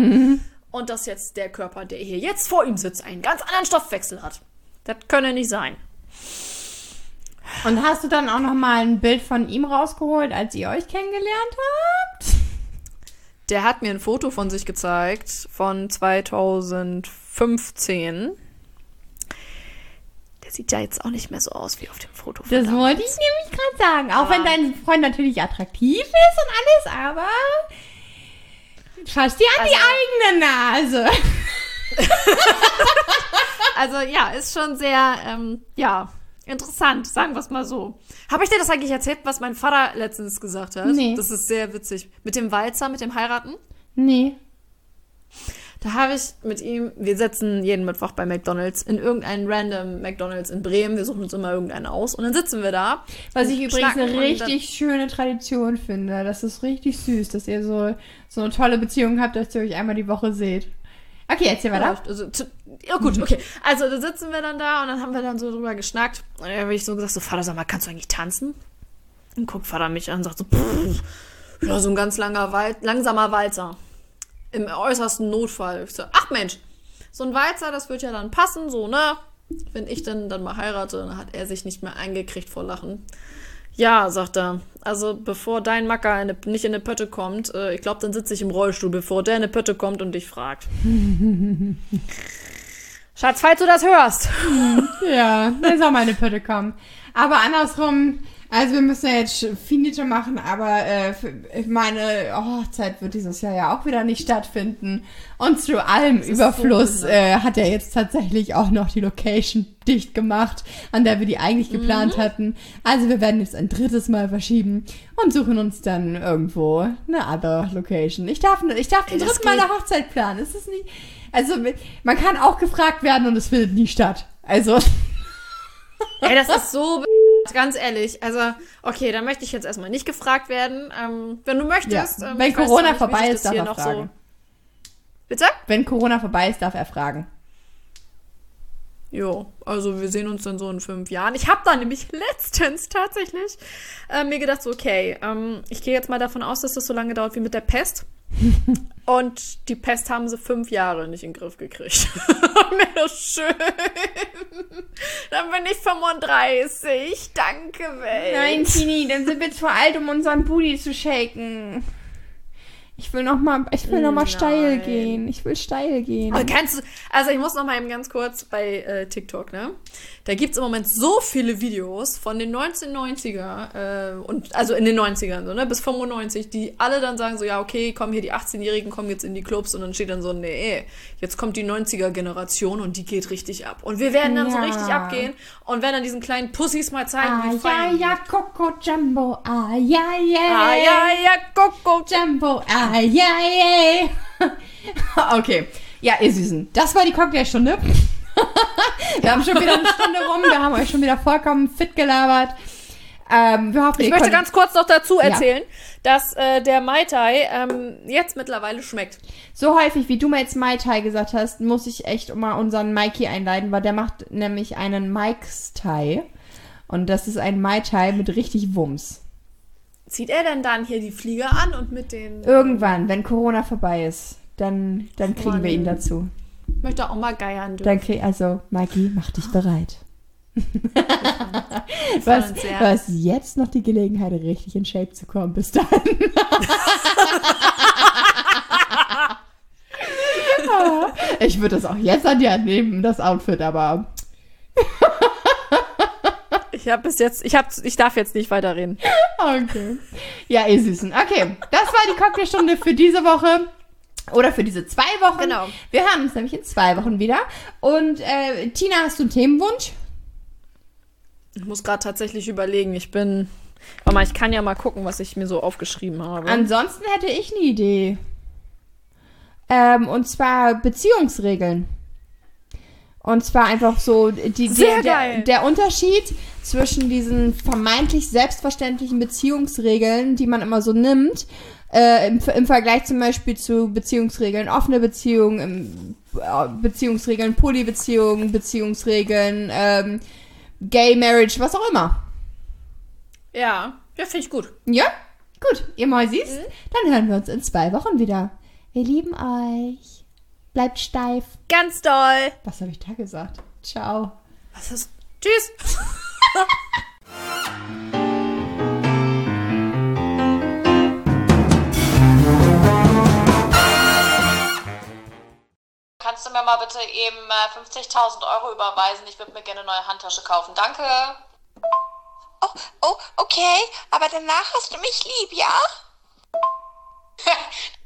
und dass jetzt der Körper, der hier jetzt vor ihm sitzt, einen ganz anderen Stoffwechsel hat. Das könne nicht sein. Und hast du dann auch noch mal ein Bild von ihm rausgeholt, als ihr euch kennengelernt habt? Der hat mir ein Foto von sich gezeigt von 2015. Sieht ja jetzt auch nicht mehr so aus wie auf dem Foto. Von Das damals. wollte ich nämlich gerade sagen. Auch wenn Aber- dein Freund natürlich attraktiv ist und alles, aber fass dir an die eigene Nase. Also ja, ist schon sehr, ähm, ja, interessant, sagen wir es mal so. Habe ich dir das eigentlich erzählt, was mein Vater letztens gesagt hat? Nee. Das ist sehr witzig. Mit dem Walzer, mit dem Heiraten. Nee. Da habe ich mit ihm, wir sitzen jeden Mittwoch bei McDonalds in irgendeinen random McDonalds in Bremen. Wir suchen uns immer irgendeinen aus und dann sitzen wir da. Was ich übrigens eine richtig schöne Tradition finde. Das ist richtig süß, dass ihr so, so eine tolle Beziehung habt, dass ihr euch einmal die Woche seht. Okay, erzähl Dann, weiter. also, t- ja gut, okay. Also da sitzen wir dann da und dann haben wir dann so drüber geschnackt. Und dann habe ich so gesagt, so Vater, sag mal, kannst du eigentlich tanzen? Und guckt Vater mich an und sagt so, pff, ja, so ein ganz langer Wal langsamer Walzer. Im äußersten Notfall. Ich so, ach Mensch, so ein Walzer, das wird ja dann passen, so, ne? Wenn ich dann, dann mal heirate, dann hat er sich nicht mehr eingekriegt vor Lachen. Ja, sagt er. Also bevor dein Macker eine, nicht in eine Pötte kommt, äh, ich glaube, dann sitze ich im Rollstuhl, bevor der in eine Pötte kommt und dich fragt. Schatz, falls du das hörst. Ja, da soll meine Pötte kommen. Aber andersrum, also wir müssen ja jetzt Finite machen, aber äh, meine Hochzeit wird dieses Jahr ja auch wieder nicht stattfinden. Und zu allem Überfluss so äh, hat er jetzt tatsächlich auch noch die Location dicht gemacht, an der wir die eigentlich geplant hatten. Also wir werden jetzt ein drittes Mal verschieben und suchen uns dann irgendwo eine other Location. Ich darf, ich darf ein das drittes Mal eine Hochzeit planen. Es ist nicht, also man kann auch gefragt werden und es findet nie statt. Also Ey, das ist so ganz ehrlich. Also, okay, dann möchte ich jetzt erstmal nicht gefragt werden. Ähm, wenn du möchtest. Ja, ähm, wenn Corona nicht, vorbei ist, darf er fragen. Bitte? Wenn Corona vorbei ist, darf er fragen. Jo, also wir sehen uns dann so in fünf Jahren. Ich habe da nämlich letztens tatsächlich äh, mir gedacht, so, okay, ähm, ich gehe jetzt mal davon aus, dass das so lange dauert wie mit der Pest. Und die Pest haben sie fünf Jahre nicht in den Griff gekriegt. Mir das schön. Dann bin ich 35. Danke, Welt. Tini, dann sind wir zu alt, um unseren Booty zu shaken. Ich will noch mal, ich will noch mal steil Nein. gehen. Ich will steil gehen. Aber kannst du, also ich muss noch mal eben ganz kurz bei äh, TikTok, ne? Da gibt's im Moment so viele Videos von den 1990er, äh, und also in den 90ern, so, ne, bis 95, die alle dann sagen so, ja, okay, kommen hier die 18-Jährigen, kommen jetzt in die Clubs und dann steht dann so, nee, jetzt kommt die 90er-Generation und die geht richtig ab. Und wir werden dann so Ja. richtig abgehen und werden dann diesen kleinen Pussys mal zeigen, Ah, wie ja, fein ja, Coco Jumbo. Ah, ja, ja. Ah, ja, ja, Coco. Jumbo. Ah, ja, ja. okay. Ja, ihr Süßen. Das war die Cocktailstunde. Wir haben schon wieder eine Stunde rum. Wir haben euch schon wieder vollkommen fit gelabert. Ähm, wir hoffen, Ich möchte ganz kurz noch dazu Ja. erzählen, dass äh, der Mai Tai ähm, jetzt mittlerweile schmeckt. So häufig, wie du mir jetzt Mai Tai gesagt hast, muss ich echt mal unseren Mikey einleiten, weil der macht nämlich einen Mike's Tai. Und das ist ein Mai Tai mit richtig Wumms. Zieht er denn dann hier die Flieger an und mit den. Irgendwann, wenn Corona vorbei ist, dann, dann kriegen wir ihn dazu. Ich möchte auch mal geiern dürfen. Dann krieg, also, Mikey, mach dich bereit. du, freuen hast, uns sehr. du hast jetzt noch die Gelegenheit, richtig in Shape zu kommen. Bis dahin. Ich würde das auch jetzt an die Hand nehmen, das Outfit, aber Ich habe bis jetzt, ich, hab, ich darf jetzt nicht weiterreden. okay. Ja, ihr Süßen. Okay, das war die Cocktailstunde für diese Woche. Oder für diese zwei Wochen. Genau. Wir hören uns nämlich in zwei Wochen wieder. Und äh, Tina, hast du einen Themenwunsch? Ich muss gerade tatsächlich überlegen. Ich bin. Mama, ich kann ja mal gucken, was ich mir so aufgeschrieben habe. Ansonsten hätte ich eine Idee. Ähm, und zwar Beziehungsregeln. Und zwar einfach so die, Sehr der, der, geil. der Unterschied zwischen diesen vermeintlich selbstverständlichen Beziehungsregeln, die man immer so nimmt, äh, im, im Vergleich zum Beispiel zu Beziehungsregeln, offene Beziehungen, äh, Beziehungsregeln, Polybeziehungen, Beziehungsregeln, ähm, Gay Marriage, was auch immer. ja, ja, finde ich gut. Ja? Gut, ihr Mäusis, dann hören wir uns in zwei Wochen wieder. Wir lieben euch. Bleibt steif. Ganz doll. Was habe ich da gesagt? Ciao. Was ist. Tschüss. Kannst du mir mal bitte eben äh, 50.000 Euro überweisen? Ich würde mir gerne eine neue Handtasche kaufen. Danke. Oh, oh, okay, aber danach hast du mich lieb, ja?